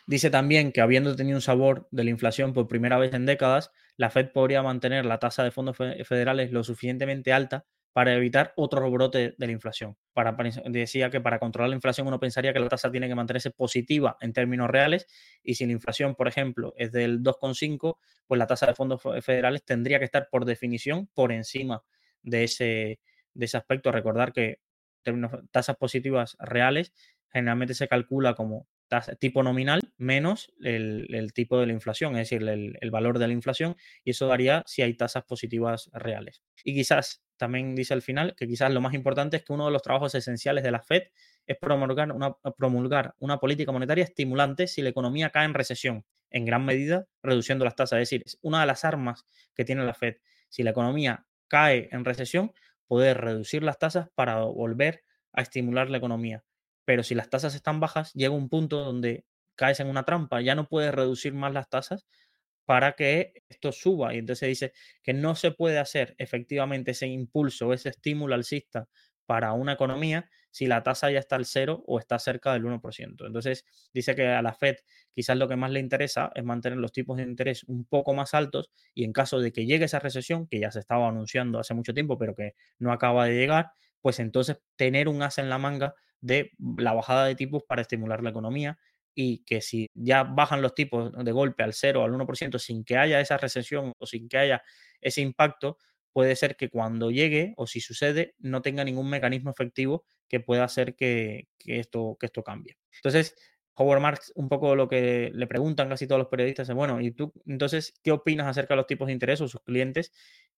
Dice también que habiendo tenido un sabor de la inflación por primera vez en décadas, la Fed podría mantener la tasa de fondos federales lo suficientemente alta para evitar otro brote de la inflación. Para, decía que para controlar la inflación uno pensaría que la tasa tiene que mantenerse positiva en términos reales y si la inflación, por ejemplo, es del 2,5, pues la tasa de fondos federales tendría que estar por definición por encima de ese, de aspecto. Recordar que tasas positivas reales generalmente se calcula como tipo nominal menos el, tipo de la inflación, es decir, el, valor de la inflación, y eso daría si hay tasas positivas reales. Y quizás, también dice al final, que quizás lo más importante es que uno de los trabajos esenciales de la Fed es promulgar una, promulgar una política monetaria estimulante si la economía cae en recesión, en gran medida reduciendo las tasas. Es decir, es una de las armas que tiene la Fed. Si la economía cae en recesión, poder reducir las tasas para volver a estimular la economía. Pero si las tasas están bajas, llega un punto donde caes en una trampa, ya no puedes reducir más las tasas para que esto suba. Y entonces dice que no se puede hacer efectivamente ese impulso, ese estímulo alcista para una economía si la tasa ya está al cero o está cerca del 1%. Entonces dice que a la Fed quizás lo que más le interesa es mantener los tipos de interés un poco más altos y en caso de que llegue esa recesión, que ya se estaba anunciando hace mucho tiempo, pero que no acaba de llegar, pues entonces tener un as en la manga de la bajada de tipos para estimular la economía y que si ya bajan los tipos de golpe al 0 al 1% sin que haya esa recesión o sin que haya ese impacto, puede ser que cuando llegue o si sucede no tenga ningún mecanismo efectivo que pueda hacer que, esto, que esto cambie. Entonces, Howard Marks, un poco lo que le preguntan casi todos los periodistas es, bueno, ¿y tú entonces qué opinas acerca de los tipos de interés o sus clientes?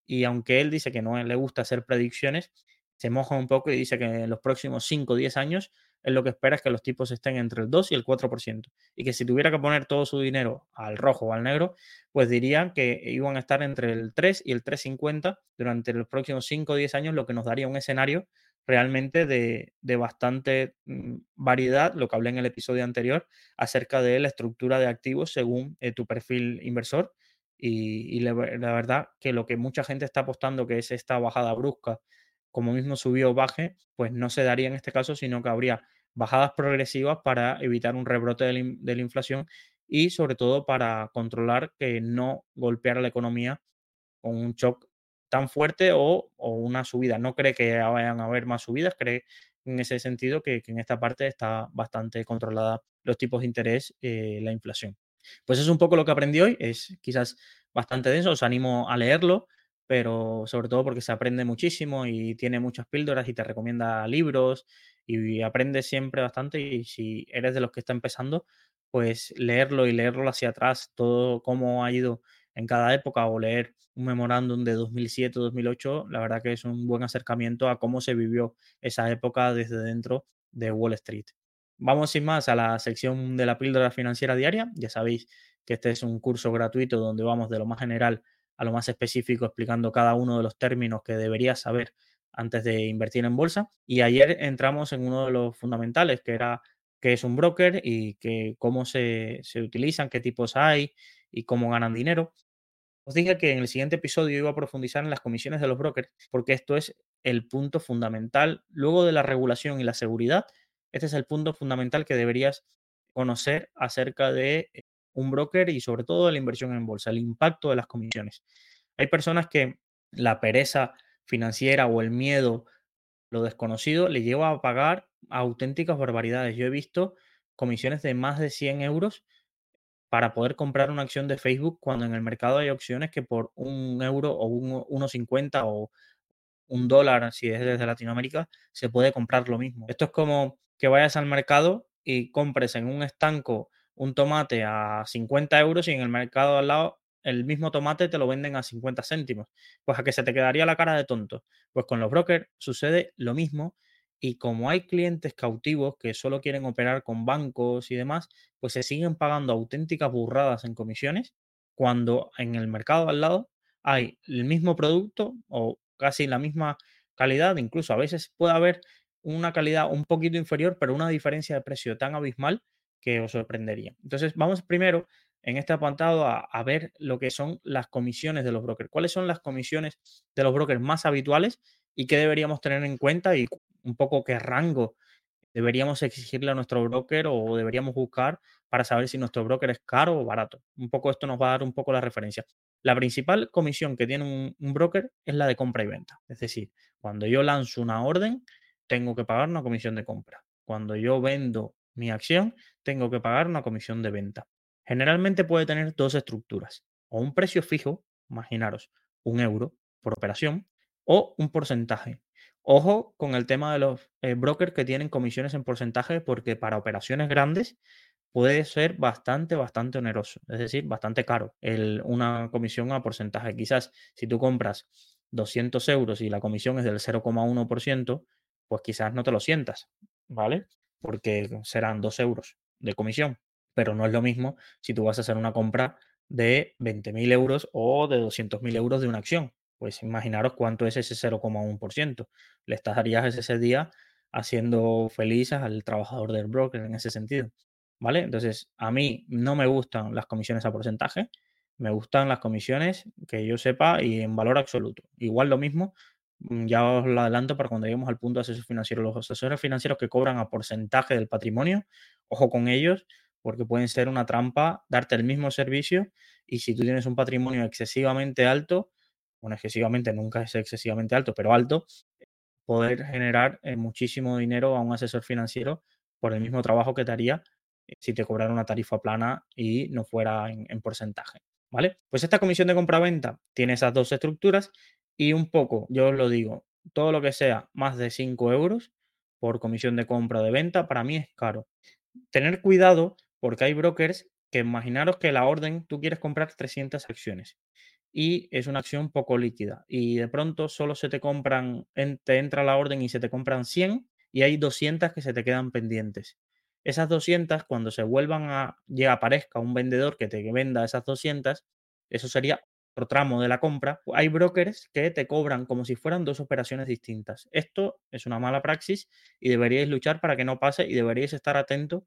Y aunque él dice que no le gusta hacer predicciones, se moja un poco y dice que en los próximos 5 o 10 años él lo que espera es que los tipos estén entre el 2 y el 4%. Y que si tuviera que poner todo su dinero al rojo o al negro, pues dirían que iban a estar entre el 3 y el 3,50 durante los próximos 5 o 10 años, lo que nos daría un escenario realmente de, bastante mm, variedad, lo que hablé en el episodio anterior, acerca de la estructura de activos según eh, tu perfil inversor. Y, la, verdad que lo que mucha gente está apostando, que es esta bajada brusca, como mismo subió o baje, pues no se daría en este caso, sino que habría bajadas progresivas para evitar un rebrote de la, inflación y sobre todo para controlar que no golpeara la economía con un shock tan fuerte o, una subida. No cree que vayan a haber más subidas, cree en ese sentido que, en esta parte está bastante controlada los tipos de interés, eh, la inflación. Pues es un poco lo que aprendí hoy, es quizás bastante denso, os animo a leerlo, pero sobre todo porque se aprende muchísimo y tiene muchas píldoras y te recomienda libros y aprendes siempre bastante y si eres de los que está empezando, pues leerlo y leerlo hacia atrás, todo cómo ha ido en cada época o leer un memorándum de 2007-2008, la verdad que es un buen acercamiento a cómo se vivió esa época desde dentro de Wall Street. Vamos sin más a la sección de la píldora financiera diaria. Ya sabéis que este es un curso gratuito donde vamos de lo más general a lo más específico explicando cada uno de los términos que deberías saber antes de invertir en bolsa. Y ayer entramos en uno de los fundamentales, que era qué es un broker y cómo se, se utilizan, qué tipos hay y cómo ganan dinero. Os dije que en el siguiente episodio iba a profundizar en las comisiones de los brokers, porque esto es el punto fundamental. Luego de la regulación y la seguridad, este es el punto fundamental que deberías conocer acerca de un broker y sobre todo la inversión en bolsa, el impacto de las comisiones. Hay personas que la pereza financiera o el miedo, lo desconocido, le lleva a pagar auténticas barbaridades. Yo he visto comisiones de más de 100 euros para poder comprar una acción de Facebook cuando en el mercado hay opciones que por un euro o un 1,50 o un dólar, si es desde Latinoamérica, se puede comprar lo mismo. Esto es como que vayas al mercado y compres en un estanco un tomate a 50 euros y en el mercado al lado el mismo tomate te lo venden a 50 céntimos. Pues a que se te quedaría la cara de tonto. Pues con los brokers sucede lo mismo y como hay clientes cautivos que solo quieren operar con bancos y demás, pues se siguen pagando auténticas burradas en comisiones cuando en el mercado al lado hay el mismo producto o casi la misma calidad, incluso a veces puede haber una calidad un poquito inferior, pero una diferencia de precio tan abismal que os sorprendería. Entonces, vamos primero en este apartado a, ver lo que son las comisiones de los brokers. ¿Cuáles son las comisiones de los brokers más habituales y qué deberíamos tener en cuenta y un poco qué rango deberíamos exigirle a nuestro broker o deberíamos buscar para saber si nuestro broker es caro o barato? Un poco esto nos va a dar un poco la referencia. La principal comisión que tiene un broker es la de compra y venta. Es decir, cuando yo lanzo una orden, tengo que pagar una comisión de compra. Cuando yo vendo mi acción, tengo que pagar una comisión de venta. Generalmente puede tener dos estructuras, o un precio fijo, imaginaros, un euro por operación, o un porcentaje. Ojo con el tema de los eh, brokers que tienen comisiones en porcentaje, porque para operaciones grandes puede ser bastante, bastante oneroso, es decir, bastante caro el, una comisión a porcentaje. Quizás si tú compras 200 euros y la comisión es del 0,1%, pues quizás no te lo sientas, ¿vale? Porque serán 2 euros de comisión, pero no es lo mismo si tú vas a hacer una compra de 20.000 euros o de 200.000 euros de una acción. Pues imaginaros cuánto es ese 0,1%. Le estarías ese día haciendo felices al trabajador del broker en ese sentido. ¿Vale? Entonces, a mí no me gustan las comisiones a porcentaje, me gustan las comisiones que yo sepa y en valor absoluto. Igual lo mismo ya os lo adelanto para cuando lleguemos al punto de asesor financiero. Los asesores financieros que cobran a porcentaje del patrimonio, ojo con ellos, porque pueden ser una trampa, darte el mismo servicio y si tú tienes un patrimonio excesivamente alto, bueno, excesivamente nunca es excesivamente alto, pero alto, poder generar eh, muchísimo dinero a un asesor financiero por el mismo trabajo que te haría eh, si te cobrara una tarifa plana y no fuera en, en porcentaje. ¿Vale? Pues esta comisión de compra-venta tiene esas dos estructuras y un poco, yo os lo digo, todo lo que sea más de 5 euros por comisión de compra o de venta, para mí es caro. Tener cuidado porque hay brokers que imaginaros que la orden, tú quieres comprar 300 acciones y es una acción poco líquida y de pronto solo se te compran, te entra la orden y se te compran 100 y hay 200 que se te quedan pendientes. Esas 200, cuando se vuelvan a, ya aparezca un vendedor que te venda esas 200, eso sería tramo de la compra, hay brokers que te cobran como si fueran dos operaciones distintas. Esto es una mala praxis y deberíais luchar para que no pase y deberíais estar atentos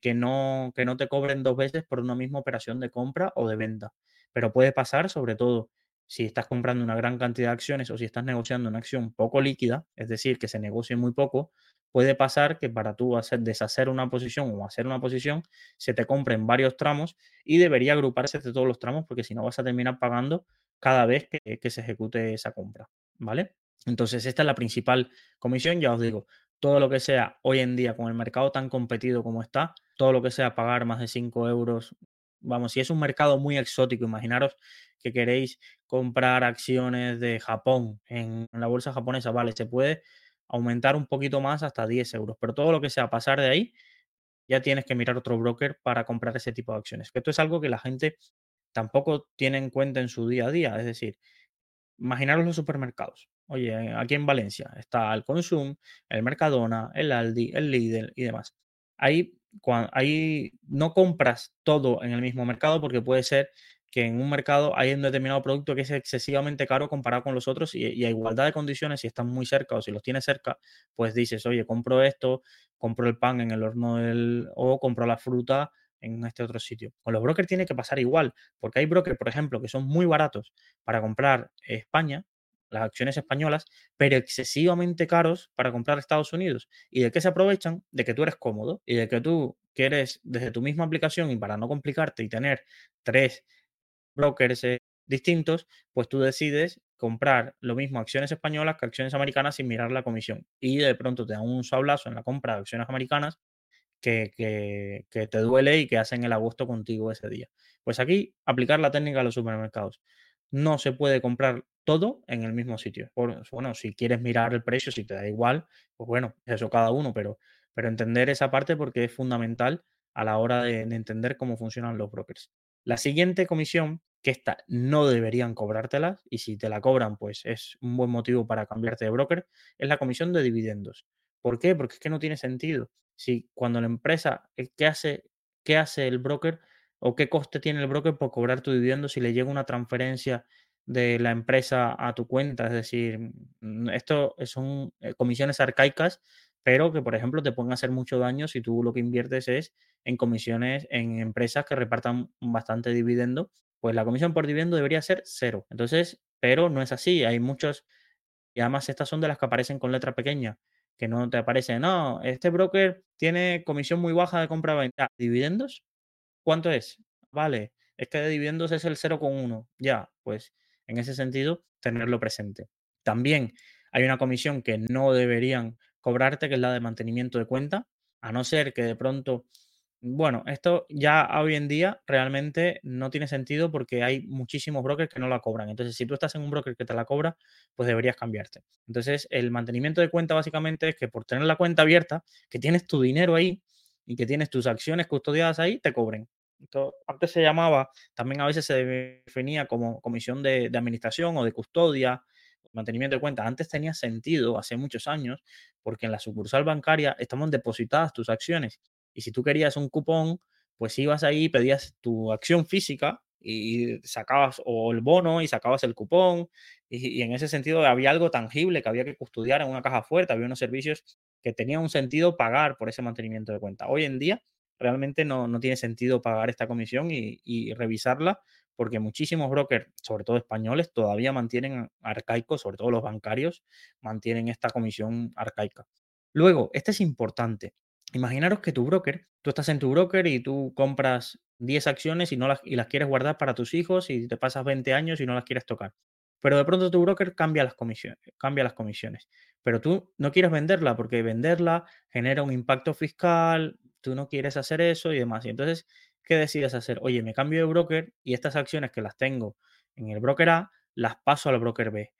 que no, que no te cobren dos veces por una misma operación de compra o de venta. Pero puede pasar, sobre todo, si estás comprando una gran cantidad de acciones o si estás negociando una acción poco líquida, es decir, que se negocie muy poco, puede pasar que para tú hacer, deshacer una posición o hacer una posición, se te compren varios tramos y debería agruparse de todos los tramos porque si no vas a terminar pagando cada vez que, que se ejecute esa compra, ¿vale? Entonces, esta es la principal comisión, ya os digo, todo lo que sea hoy en día con el mercado tan competido como está, todo lo que sea pagar más de 5 euros, vamos, si es un mercado muy exótico, imaginaros que queréis comprar acciones de Japón en, la bolsa japonesa, vale, se puede aumentar un poquito más hasta 10 euros, pero todo lo que sea pasar de ahí, ya tienes que mirar otro broker para comprar ese tipo de acciones. Esto es algo que la gente tampoco tiene en cuenta en su día a día, es decir, imaginaros los supermercados. Oye, aquí en Valencia está el Consum, el Mercadona, el Aldi, el Lidl y demás. Ahí, ahí no compras todo en el mismo mercado porque puede ser que en un mercado hay un determinado producto que es excesivamente caro comparado con los otros y, a igualdad de condiciones, si están muy cerca o si los tienes cerca, pues dices, oye, compro esto, compro el pan en el horno del, o compro la fruta en este otro sitio. Con los brokers tiene que pasar igual, porque hay brokers, por ejemplo, que son muy baratos para comprar España, las acciones españolas, pero excesivamente caros para comprar Estados Unidos. ¿Y de qué se aprovechan? De que tú eres cómodo y de que tú quieres desde tu misma aplicación y para no complicarte y tener tres brokers eh, distintos, pues tú decides comprar lo mismo acciones españolas que acciones americanas sin mirar la comisión. Y de pronto te dan un sablazo en la compra de acciones americanas que, te duele y que hacen el agosto contigo ese día. Pues aquí aplicar la técnica a los supermercados. No se puede comprar todo en el mismo sitio. Bueno, si quieres mirar el precio, si te da igual, pues bueno, eso cada uno, pero, pero entender esa parte porque es fundamental a la hora de, de entender cómo funcionan los brokers. La siguiente comisión, que esta no deberían cobrártela, y si te la cobran, pues es un buen motivo para cambiarte de broker, es la comisión de dividendos. ¿Por qué? Porque es que no tiene sentido. Si cuando la empresa, eh, ¿qué hace, qué hace el broker o qué coste tiene el broker por cobrar tu dividendo si le llega una transferencia de la empresa a tu cuenta? Es decir, mm, esto son eh, comisiones arcaicas, pero que, por ejemplo, te pueden hacer mucho daño si tú lo que inviertes es en comisiones en empresas que repartan bastante dividendo, pues la comisión por dividendo debería ser cero. Entonces, pero no es así. Hay muchos, y además estas son de las que aparecen con letra pequeña que no te aparece, no, este broker tiene comisión muy baja de compra-venta. ¿Dividendos? ¿Cuánto es? Vale, es que de dividendos es el 0,1. Ya, pues en ese sentido, tenerlo presente. También hay una comisión que no deberían cobrarte, que es la de mantenimiento de cuenta, a no ser que de pronto bueno, esto ya hoy en día realmente no tiene sentido porque hay muchísimos brokers que no la cobran. Entonces, si tú estás en un broker que te la cobra, pues deberías cambiarte. Entonces, el mantenimiento de cuenta básicamente es que por tener la cuenta abierta, que tienes tu dinero ahí y que tienes tus acciones custodiadas ahí, te cobren. Esto antes se llamaba, también a veces se definía como comisión de, de administración o de custodia, mantenimiento de cuenta. Antes tenía sentido, hace muchos años, porque en la sucursal bancaria estaban depositadas tus acciones y si tú querías un cupón, pues ibas ahí, pedías tu acción física y sacabas o el bono y sacabas el cupón. Y, en ese sentido había algo tangible que había que custodiar en una caja fuerte, había unos servicios que tenía un sentido pagar por ese mantenimiento de cuenta. Hoy en día realmente no, no tiene sentido pagar esta comisión y, revisarla porque muchísimos brokers, sobre todo españoles, todavía mantienen arcaicos, sobre todo los bancarios, mantienen esta comisión arcaica. Luego, este es importante. Imaginaros que tu broker, tú estás en tu broker y tú compras 10 acciones y, no las, y las quieres guardar para tus hijos y te pasas 20 años y no las quieres tocar. pero de pronto tu broker cambia las comisiones, cambia las comisiones. Pero tú no quieres venderla porque venderla genera un impacto fiscal, tú no quieres hacer eso y demás. Y entonces, ¿qué decides hacer? Oye, me cambio de broker y estas acciones que las tengo en el broker A, las paso al broker B.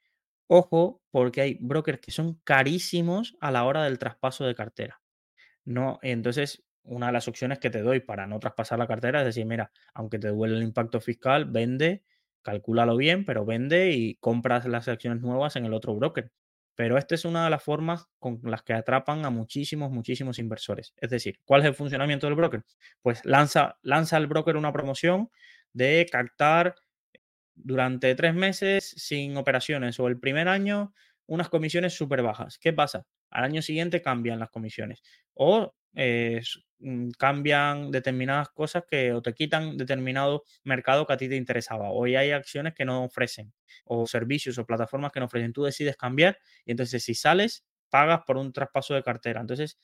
Ojo, porque hay brokers que son carísimos a la hora del traspaso de cartera. No, entonces, una de las opciones que te doy para no traspasar la cartera es decir, mira, aunque te duele el impacto fiscal, vende, calcúlalo bien, pero vende y compras las acciones nuevas en el otro broker. Pero esta es una de las formas con las que atrapan a muchísimos, muchísimos inversores. Es decir, ¿cuál es el funcionamiento del broker? Pues lanza, lanza el broker una promoción de captar durante tres meses sin operaciones o el primer año unas comisiones súper bajas. ¿Qué pasa? Al año siguiente cambian las comisiones o eh, mm, cambian determinadas cosas que o te quitan determinado mercado que a ti te interesaba. Hoy hay acciones que no ofrecen o servicios o plataformas que no ofrecen. Tú decides cambiar y entonces si sales, pagas por un traspaso de cartera. Entonces,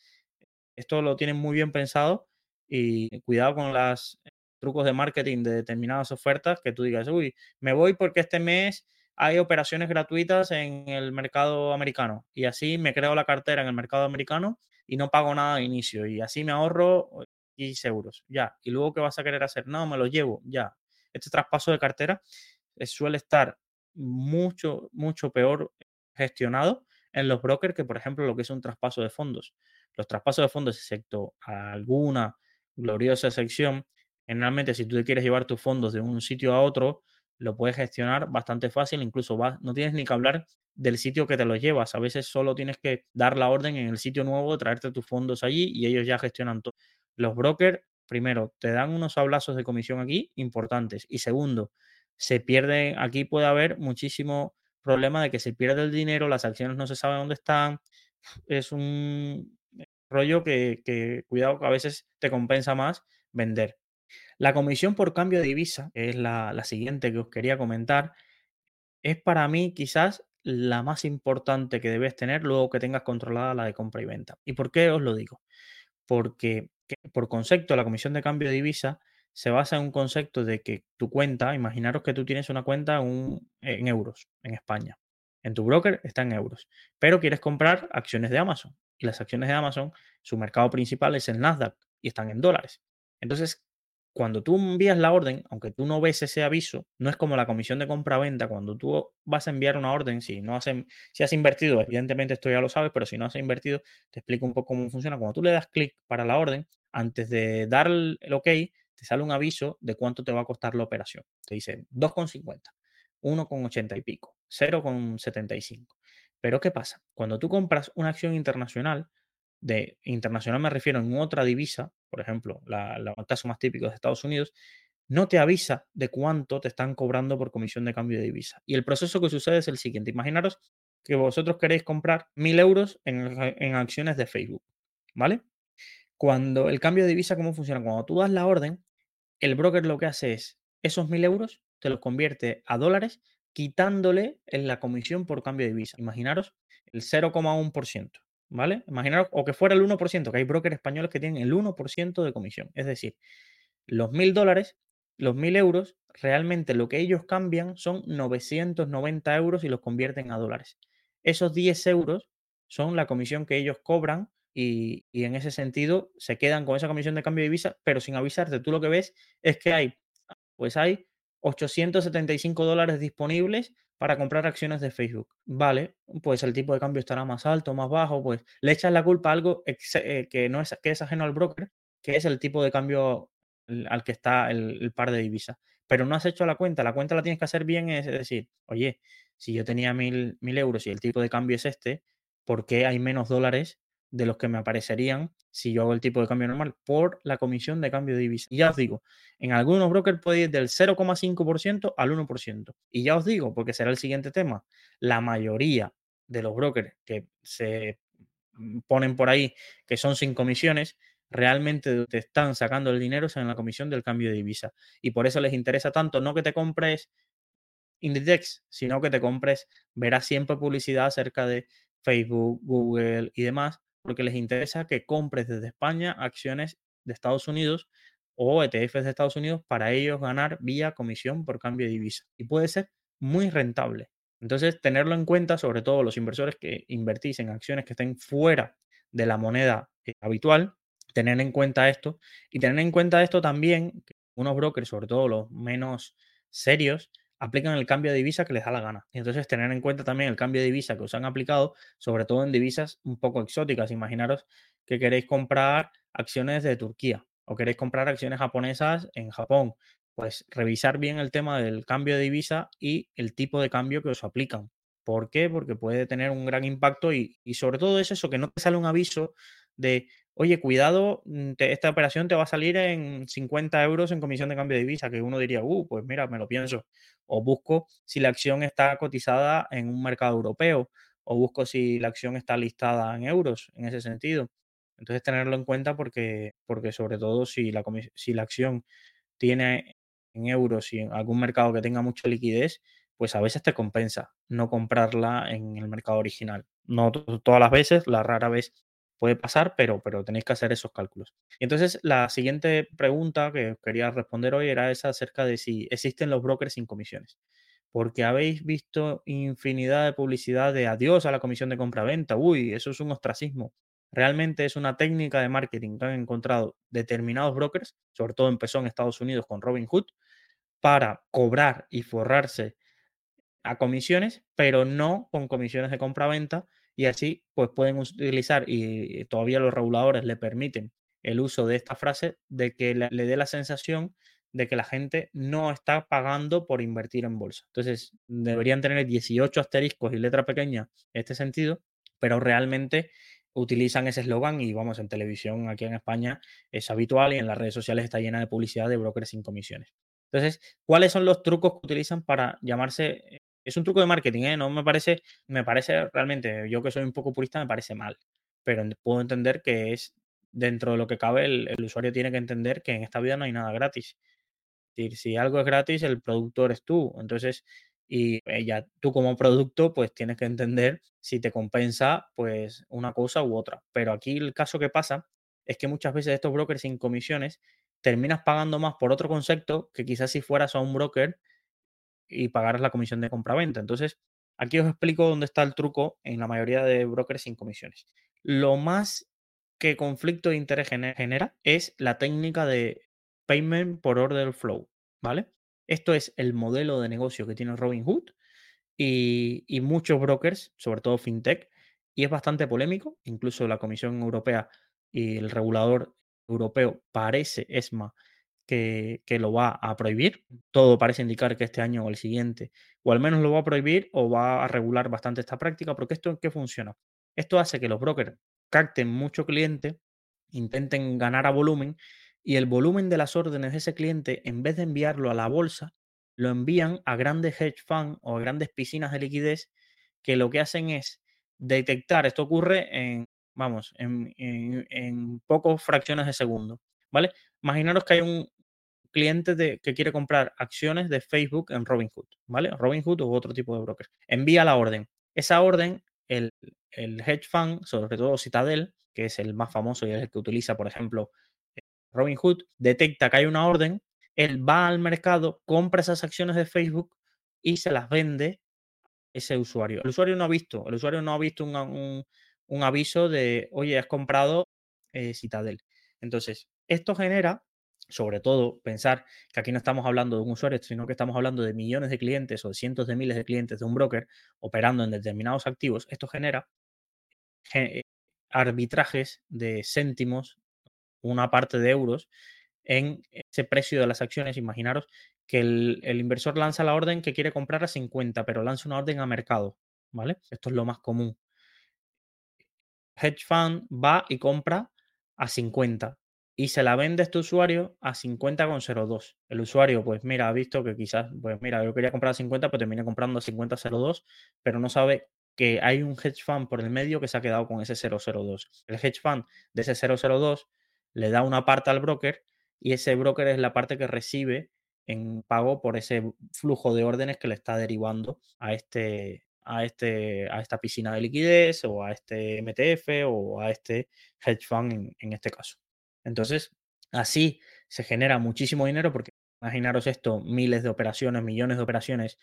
esto lo tienen muy bien pensado y cuidado con los trucos de marketing de determinadas ofertas que tú digas, uy, me voy porque este mes hay operaciones gratuitas en el mercado americano y así me creo la cartera en el mercado americano y no pago nada de inicio y así me ahorro 15 euros, ya. Y luego, ¿qué vas a querer hacer? No, me lo llevo, ya. Este traspaso de cartera eh, suele estar mucho, mucho peor gestionado en los brokers que, por ejemplo, lo que es un traspaso de fondos. Los traspasos de fondos, excepto alguna gloriosa sección, generalmente si tú quieres llevar tus fondos de un sitio a otro, lo puedes gestionar bastante fácil, incluso vas, no tienes ni que hablar del sitio que te los llevas, a veces solo tienes que dar la orden en el sitio nuevo, traerte tus fondos allí y ellos ya gestionan todo. Los brokers, primero, te dan unos hablazos de comisión aquí importantes y segundo, se pierde, aquí puede haber muchísimo problema de que se pierde el dinero, las acciones no se sabe dónde están, es un rollo que, que cuidado que a veces te compensa más vender. La comisión por cambio de divisa, que es la, siguiente que os quería comentar, es para mí quizás la más importante que debes tener luego que tengas controlada la de compra y venta. ¿Y por qué os lo digo? Porque por concepto la comisión de cambio de divisa se basa en un concepto de que tu cuenta, imaginaros que tú tienes una cuenta en euros en España. En tu broker está en euros, pero quieres comprar acciones de Amazon. Y las acciones de Amazon, su mercado principal es el Nasdaq y están en dólares. Entonces, cuando tú envías la orden, aunque tú no ves ese aviso, no es como la comisión de compra-venta. Cuando tú vas a enviar una orden, si no has, has invertido, evidentemente esto ya lo sabes, pero si no has invertido, te explico un poco cómo funciona. Cuando tú le das clic para la orden, antes de dar el, OK, te sale un aviso de cuánto te va a costar la operación. Te dice 2,50, 1,80 y pico, 0,75. Pero ¿qué pasa? Cuando tú compras una acción internacional, de internacional me refiero en otra divisa, por ejemplo, la, la caso más típico de Estados Unidos, no te avisa de cuánto te están cobrando por comisión de cambio de divisa. Y el proceso que sucede es el siguiente. Imaginaros que vosotros queréis comprar mil euros en, en, acciones de Facebook, ¿vale? Cuando el cambio de divisa, ¿cómo funciona? Cuando tú das la orden, el broker lo que hace es esos mil euros te los convierte a dólares quitándole en la comisión por cambio de divisa. Imaginaros el 0,1%. ¿Vale? Imaginaros, o que fuera el 1%, que hay brokers españoles que tienen el 1% de comisión. Es decir, los mil dólares, los mil euros, realmente lo que ellos cambian son 990 euros y los convierten a dólares. Esos 10 euros son la comisión que ellos cobran y, y, en ese sentido se quedan con esa comisión de cambio de divisa, pero sin avisarte. Tú lo que ves es que hay, pues hay 875 dólares disponibles para comprar acciones de Facebook. Vale, pues el tipo de cambio estará más alto, más bajo, pues le echas la culpa a algo eh, que no es, que ajeno al broker, que es el tipo de cambio al que está el, par de divisas. Pero no has hecho la cuenta, la cuenta la tienes que hacer bien, es decir, oye, si yo tenía mil, mil euros y el tipo de cambio es este, ¿por qué hay menos dólares de los que me aparecerían si yo hago el tipo de cambio normal por la comisión de cambio de divisa. Y ya os digo, en algunos brokers puede ir del 0,5% al 1%. Y ya os digo, porque será el siguiente tema, la mayoría de los brokers que se ponen por ahí que son sin comisiones, realmente te están sacando el dinero en la comisión del cambio de divisa. Y por eso les interesa tanto no que te compres Inditex, sino que te compres, verás siempre publicidad acerca de Facebook, Google y demás, porque les interesa que compres desde España acciones de Estados Unidos o ETFs de Estados Unidos para ellos ganar vía comisión por cambio de divisa. Y puede ser muy rentable. Entonces, tenerlo en cuenta, sobre todo los inversores que invertís en acciones que estén fuera de la moneda eh, habitual, tener en cuenta esto y tener en cuenta esto también, que unos brokers, sobre todo los menos serios, aplican el cambio de divisa que les da la gana. Y entonces tener en cuenta también el cambio de divisa que os han aplicado, sobre todo en divisas un poco exóticas. Imaginaros que queréis comprar acciones de Turquía o queréis comprar acciones japonesas en Japón. Pues revisar bien el tema del cambio de divisa y el tipo de cambio que os aplican. ¿Por qué? Porque puede tener un gran impacto y, y sobre todo es eso, que no te sale un aviso de, oye, cuidado, mm, esta operación te va a salir en 50 euros en comisión de cambio de divisa, que uno diría, uh, pues mira, me lo pienso. O busco si la acción está cotizada en un mercado europeo, o busco si la acción está listada en euros, en ese sentido. Entonces, tenerlo en cuenta porque, porque sobre todo si la, si la acción tiene en euros y en algún mercado que tenga mucha liquidez, pues a veces te compensa no comprarla en el mercado original. No todas las veces, la rara vez puede pasar, pero, pero tenéis que hacer esos cálculos. Y entonces la siguiente pregunta que quería responder hoy era esa acerca de si existen los brokers sin comisiones. Porque habéis visto infinidad de publicidad de adiós a la comisión de compra-venta. Uy, eso es un ostracismo. Realmente es una técnica de marketing que han encontrado determinados brokers, sobre todo empezó en Estados Unidos con Robinhood, para cobrar y forrarse a comisiones, pero no con comisiones de compra-venta, y así pues pueden utilizar y todavía los reguladores le permiten el uso de esta frase de que le, dé la sensación de que la gente no está pagando por invertir en bolsa. Entonces, deberían tener 18 asteriscos y letra pequeña en este sentido, pero realmente utilizan ese eslogan y vamos, en televisión aquí en España es habitual y en las redes sociales está llena de publicidad de brokers sin comisiones. Entonces, ¿cuáles son los trucos que utilizan para llamarse es un truco de marketing, ¿eh? No me parece, me parece realmente, yo que soy un poco purista, me parece mal. Pero puedo entender que es dentro de lo que cabe, el, usuario tiene que entender que en esta vida no hay nada gratis. Es decir, si algo es gratis, el productor eres tú. Entonces, y ya tú como producto, pues tienes que entender si te compensa, pues, una cosa u otra. Pero aquí el caso que pasa es que muchas veces estos brokers sin comisiones terminas pagando más por otro concepto que quizás si fueras a un broker y pagar la comisión de compra-venta. Entonces, aquí os explico dónde está el truco en la mayoría de brokers sin comisiones. Lo más que conflicto de interés genera es la técnica de payment por order flow, ¿vale? Esto es el modelo de negocio que tiene Robinhood y, y muchos brokers, sobre todo fintech, y es bastante polémico. Incluso la Comisión Europea y el regulador europeo parece, ESMA, que, lo va a prohibir. Todo parece indicar que este año o el siguiente, o al menos lo va a prohibir o va a regular bastante esta práctica, porque esto qué funciona. Esto hace que los brokers capten mucho cliente, intenten ganar a volumen y el volumen de las órdenes de ese cliente, en vez de enviarlo a la bolsa, lo envían a grandes hedge funds o a grandes piscinas de liquidez que lo que hacen es detectar, esto ocurre en, vamos, en, en, en pocos fracciones de segundo, ¿vale? Imaginaros que hay un, cliente que quiere comprar acciones de Facebook en Robinhood, ¿vale? Robinhood u otro tipo de broker. Envía la orden. Esa orden, el, hedge fund, sobre todo Citadel, que es el más famoso y es el que utiliza, por ejemplo, Robinhood, detecta que hay una orden, él va al mercado, compra esas acciones de Facebook y se las vende ese usuario. El usuario no ha visto, el usuario no ha visto un, aviso de, oye, has comprado eh, Citadel. Entonces, esto genera sobre todo pensar que aquí no estamos hablando de un usuario, sino que estamos hablando de millones de clientes o de cientos de miles de clientes de un broker operando en determinados activos, esto genera arbitrajes de céntimos, una parte de euros, en ese precio de las acciones. Imaginaros que el, el, inversor lanza la orden que quiere comprar a 50, pero lanza una orden a mercado, ¿vale? Esto es lo más común. Hedge fund va y compra a 50 y se la vende este usuario a 50,02. El usuario, pues mira, ha visto que quizás, pues mira, yo quería comprar a 50, pero terminé comprando a 50,02, pero no sabe que hay un hedge fund por el medio que se ha quedado con ese 002. El hedge fund de ese 002 le da una parte al broker y ese broker es la parte que recibe en pago por ese flujo de órdenes que le está derivando a este, a, este, a esta piscina de liquidez o a este MTF o a este hedge fund en este caso. Entonces, así se genera muchísimo dinero porque imaginaros esto, miles de operaciones, millones de operaciones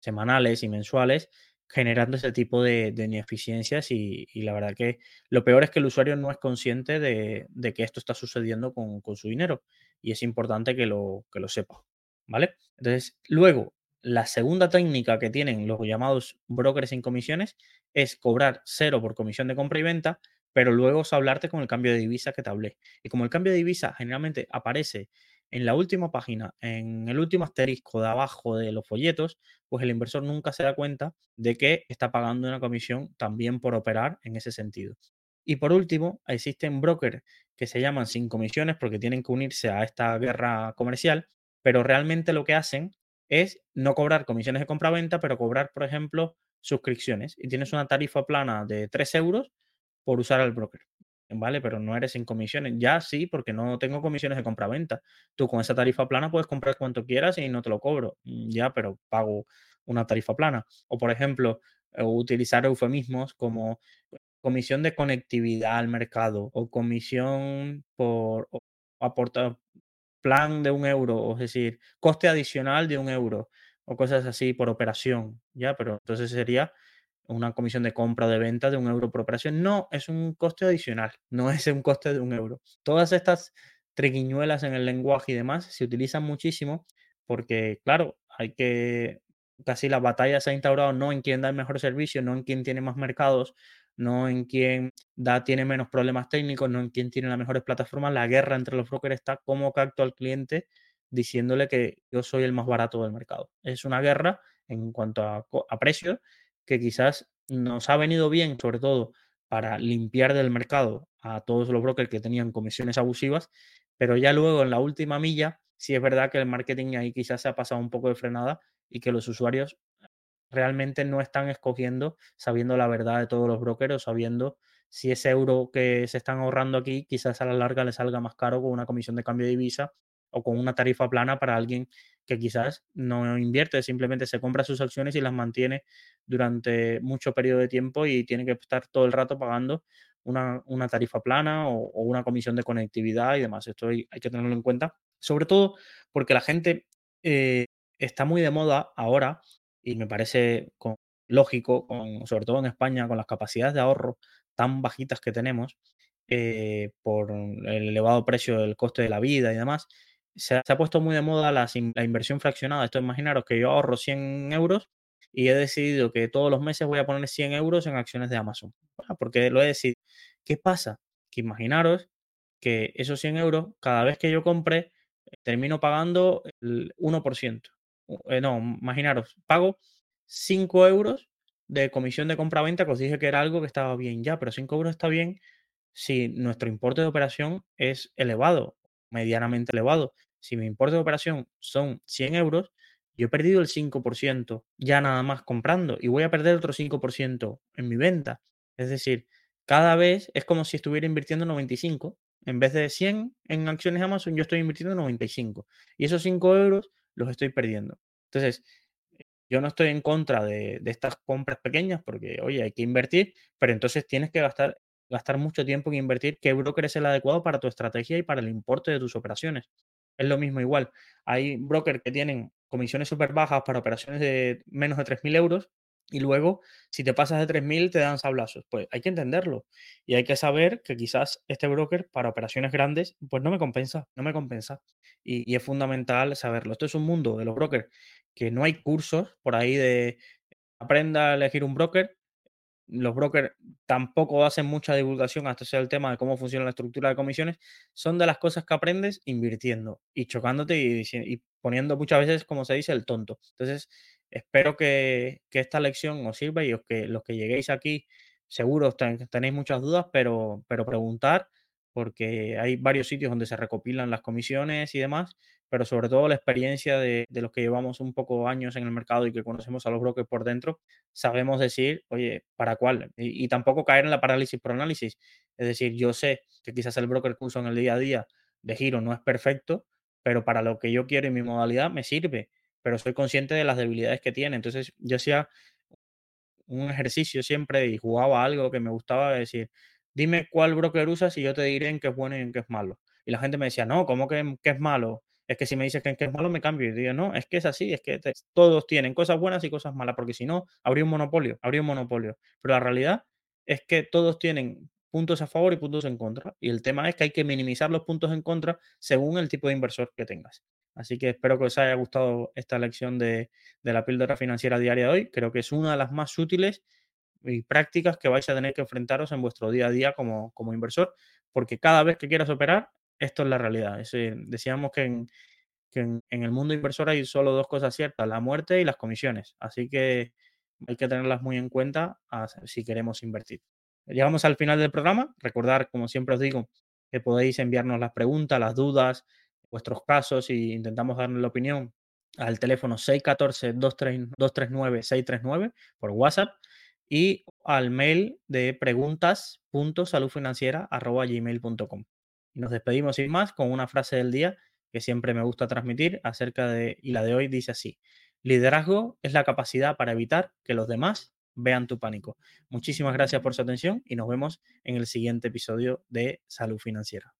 semanales y mensuales generando ese tipo de, ineficiencias y, la verdad que lo peor es que el usuario no es consciente de, que esto está sucediendo con, con su dinero y es importante que lo, que lo sepa, ¿vale? Entonces, luego, la segunda técnica que tienen los llamados brokers sin comisiones es cobrar cero por comisión de compra y venta, pero luego hablarte con el cambio de divisa que te hablé. Y como el cambio de divisa generalmente aparece en la última página, en el último asterisco de abajo de los folletos, pues el inversor nunca se da cuenta de que está pagando una comisión también por operar en ese sentido. Y por último, existen brokers que se llaman sin comisiones porque tienen que unirse a esta guerra comercial, pero realmente lo que hacen es no cobrar comisiones de compra-venta, pero cobrar, por ejemplo, suscripciones. Y tienes una tarifa plana de 3 euros por usar al broker. ¿Vale? Pero no eres sin comisiones. Ya sí, porque no tengo comisiones de compra-venta. Tú con esa tarifa plana puedes comprar cuanto quieras y no te lo cobro. Mm, ya, pero pago una tarifa plana. O, por ejemplo, eh, utilizar eufemismos como comisión de conectividad al mercado o comisión por aportar plan de un euro, es decir, coste adicional de un euro o cosas así por operación, ¿ya? Pero entonces sería una comisión de compra o de venta de un euro por operación. No, es un coste adicional, no es un coste de un euro. Todas estas triquiñuelas en el lenguaje y demás se utilizan muchísimo porque, claro, hay que, casi la batalla se ha instaurado no en quién da el mejor servicio, no en quién tiene más mercados, no en quién da, tiene menos problemas técnicos, no en quién tiene las mejores plataformas. La guerra entre los brokers está cómo capto al cliente diciéndole que yo soy el más barato del mercado. Es una guerra en cuanto a, a precios que quizás nos ha venido bien, sobre todo para limpiar del mercado a todos los brokers que tenían comisiones abusivas, pero ya luego en la última milla, sí es verdad que el marketing ahí quizás se ha pasado un poco de frenada y que los usuarios realmente no están escogiendo sabiendo la verdad de todos los brokers, sabiendo si ese euro que se están ahorrando aquí quizás a la larga le salga más caro con una comisión de cambio de divisa o con una tarifa plana para alguien que quizás no invierte, simplemente se compra sus acciones y las mantiene durante mucho periodo de tiempo y tiene que estar todo el rato pagando una, tarifa plana o, una comisión de conectividad y demás. Esto hay, que tenerlo en cuenta, sobre todo porque la gente eh, está muy de moda ahora y me parece lógico, sobre todo en España, con las capacidades de ahorro tan bajitas que tenemos, eh, por el elevado precio del coste de la vida y demás, se ha, puesto muy de moda la, inversión fraccionada. Esto imaginaros que yo ahorro 100 euros y he decidido que todos los meses voy a poner 100 euros en acciones de Amazon. Porque lo he decidido. ¿Qué pasa? Que imaginaros que esos 100 euros, cada vez que yo compre, termino pagando el 1%. Eh, no, imaginaros, pago 5 euros de comisión de compra-venta, que os dije que era algo que estaba bien ya, pero 5 euros está bien si nuestro importe de operación es elevado, medianamente elevado. Si mi importe de operación son 100 euros, yo he perdido el 5% ya nada más comprando y voy a perder otro 5% en mi venta. Es decir, cada vez es como si estuviera invirtiendo 95. En vez de 100 en acciones Amazon, yo estoy invirtiendo 95. Y esos 5 euros los estoy perdiendo. Entonces, yo no estoy en contra de, estas compras pequeñas porque, oye, hay que invertir, pero entonces tienes que gastar, gastar mucho tiempo en invertir qué broker es el adecuado para tu estrategia y para el importe de tus operaciones. Es lo mismo igual. Hay brokers que tienen comisiones súper bajas para operaciones de menos de 3.000 euros y luego, si te pasas de 3.000, te dan sablazos. Pues hay que entenderlo. Y hay que saber que quizás este broker para operaciones grandes, pues no me compensa, no me compensa. Y, y es fundamental saberlo. Esto es un mundo de los brokers que no hay cursos por ahí de aprenda a elegir un broker los brokers tampoco hacen mucha divulgación hasta sea el tema de cómo funciona la estructura de comisiones, son de las cosas que aprendes invirtiendo y chocándote y, poniendo muchas veces, como se dice, el tonto. Entonces, espero que, esta lección os sirva y os que los que lleguéis aquí, seguro tenéis muchas dudas, pero, pero preguntar, porque hay varios sitios donde se recopilan las comisiones y demás, pero sobre todo la experiencia de, los que llevamos un poco años en el mercado y que conocemos a los brokers por dentro, sabemos decir, oye, ¿para cuál? Y, tampoco caer en la parálisis por análisis. Es decir, yo sé que quizás el broker que uso en el día a día de giro no es perfecto, pero para lo que yo quiero y mi modalidad me sirve, pero soy consciente de las debilidades que tiene. Entonces, yo hacía un ejercicio siempre y jugaba algo que me gustaba decir, dime cuál broker usas y yo te diré en qué es bueno y en qué es malo. Y la gente me decía, no, ¿cómo que, que es malo? Es que si me dices que, es malo, me cambio y digo, no, es que es así, es que todos tienen cosas buenas y cosas malas, porque si no, habría un monopolio, habría un monopolio. Pero la realidad es que todos tienen puntos a favor y puntos en contra. Y el tema es que hay que minimizar los puntos en contra según el tipo de inversor que tengas. Así que espero que os haya gustado esta lección de, de la píldora financiera diaria de hoy. Creo que es una de las más útiles y prácticas que vais a tener que enfrentaros en vuestro día a día como, como inversor, porque cada vez que quieras operar, esto es la realidad. decíamos que, en, en, el mundo inversor hay solo dos cosas ciertas, la muerte y las comisiones. Así que hay que tenerlas muy en cuenta si queremos invertir. Llegamos al final del programa. Recordar, como siempre os digo, que podéis enviarnos las preguntas, las dudas, vuestros casos y intentamos darnos la opinión al teléfono 614-239-639 por WhatsApp y al mail de preguntas.saludfinanciera.gmail.com. Y nos despedimos sin más con una frase del día que siempre me gusta transmitir acerca de, y la de hoy dice así, liderazgo es la capacidad para evitar que los demás vean tu pánico. Muchísimas gracias por su atención y nos vemos en el siguiente episodio de Salud Financiera.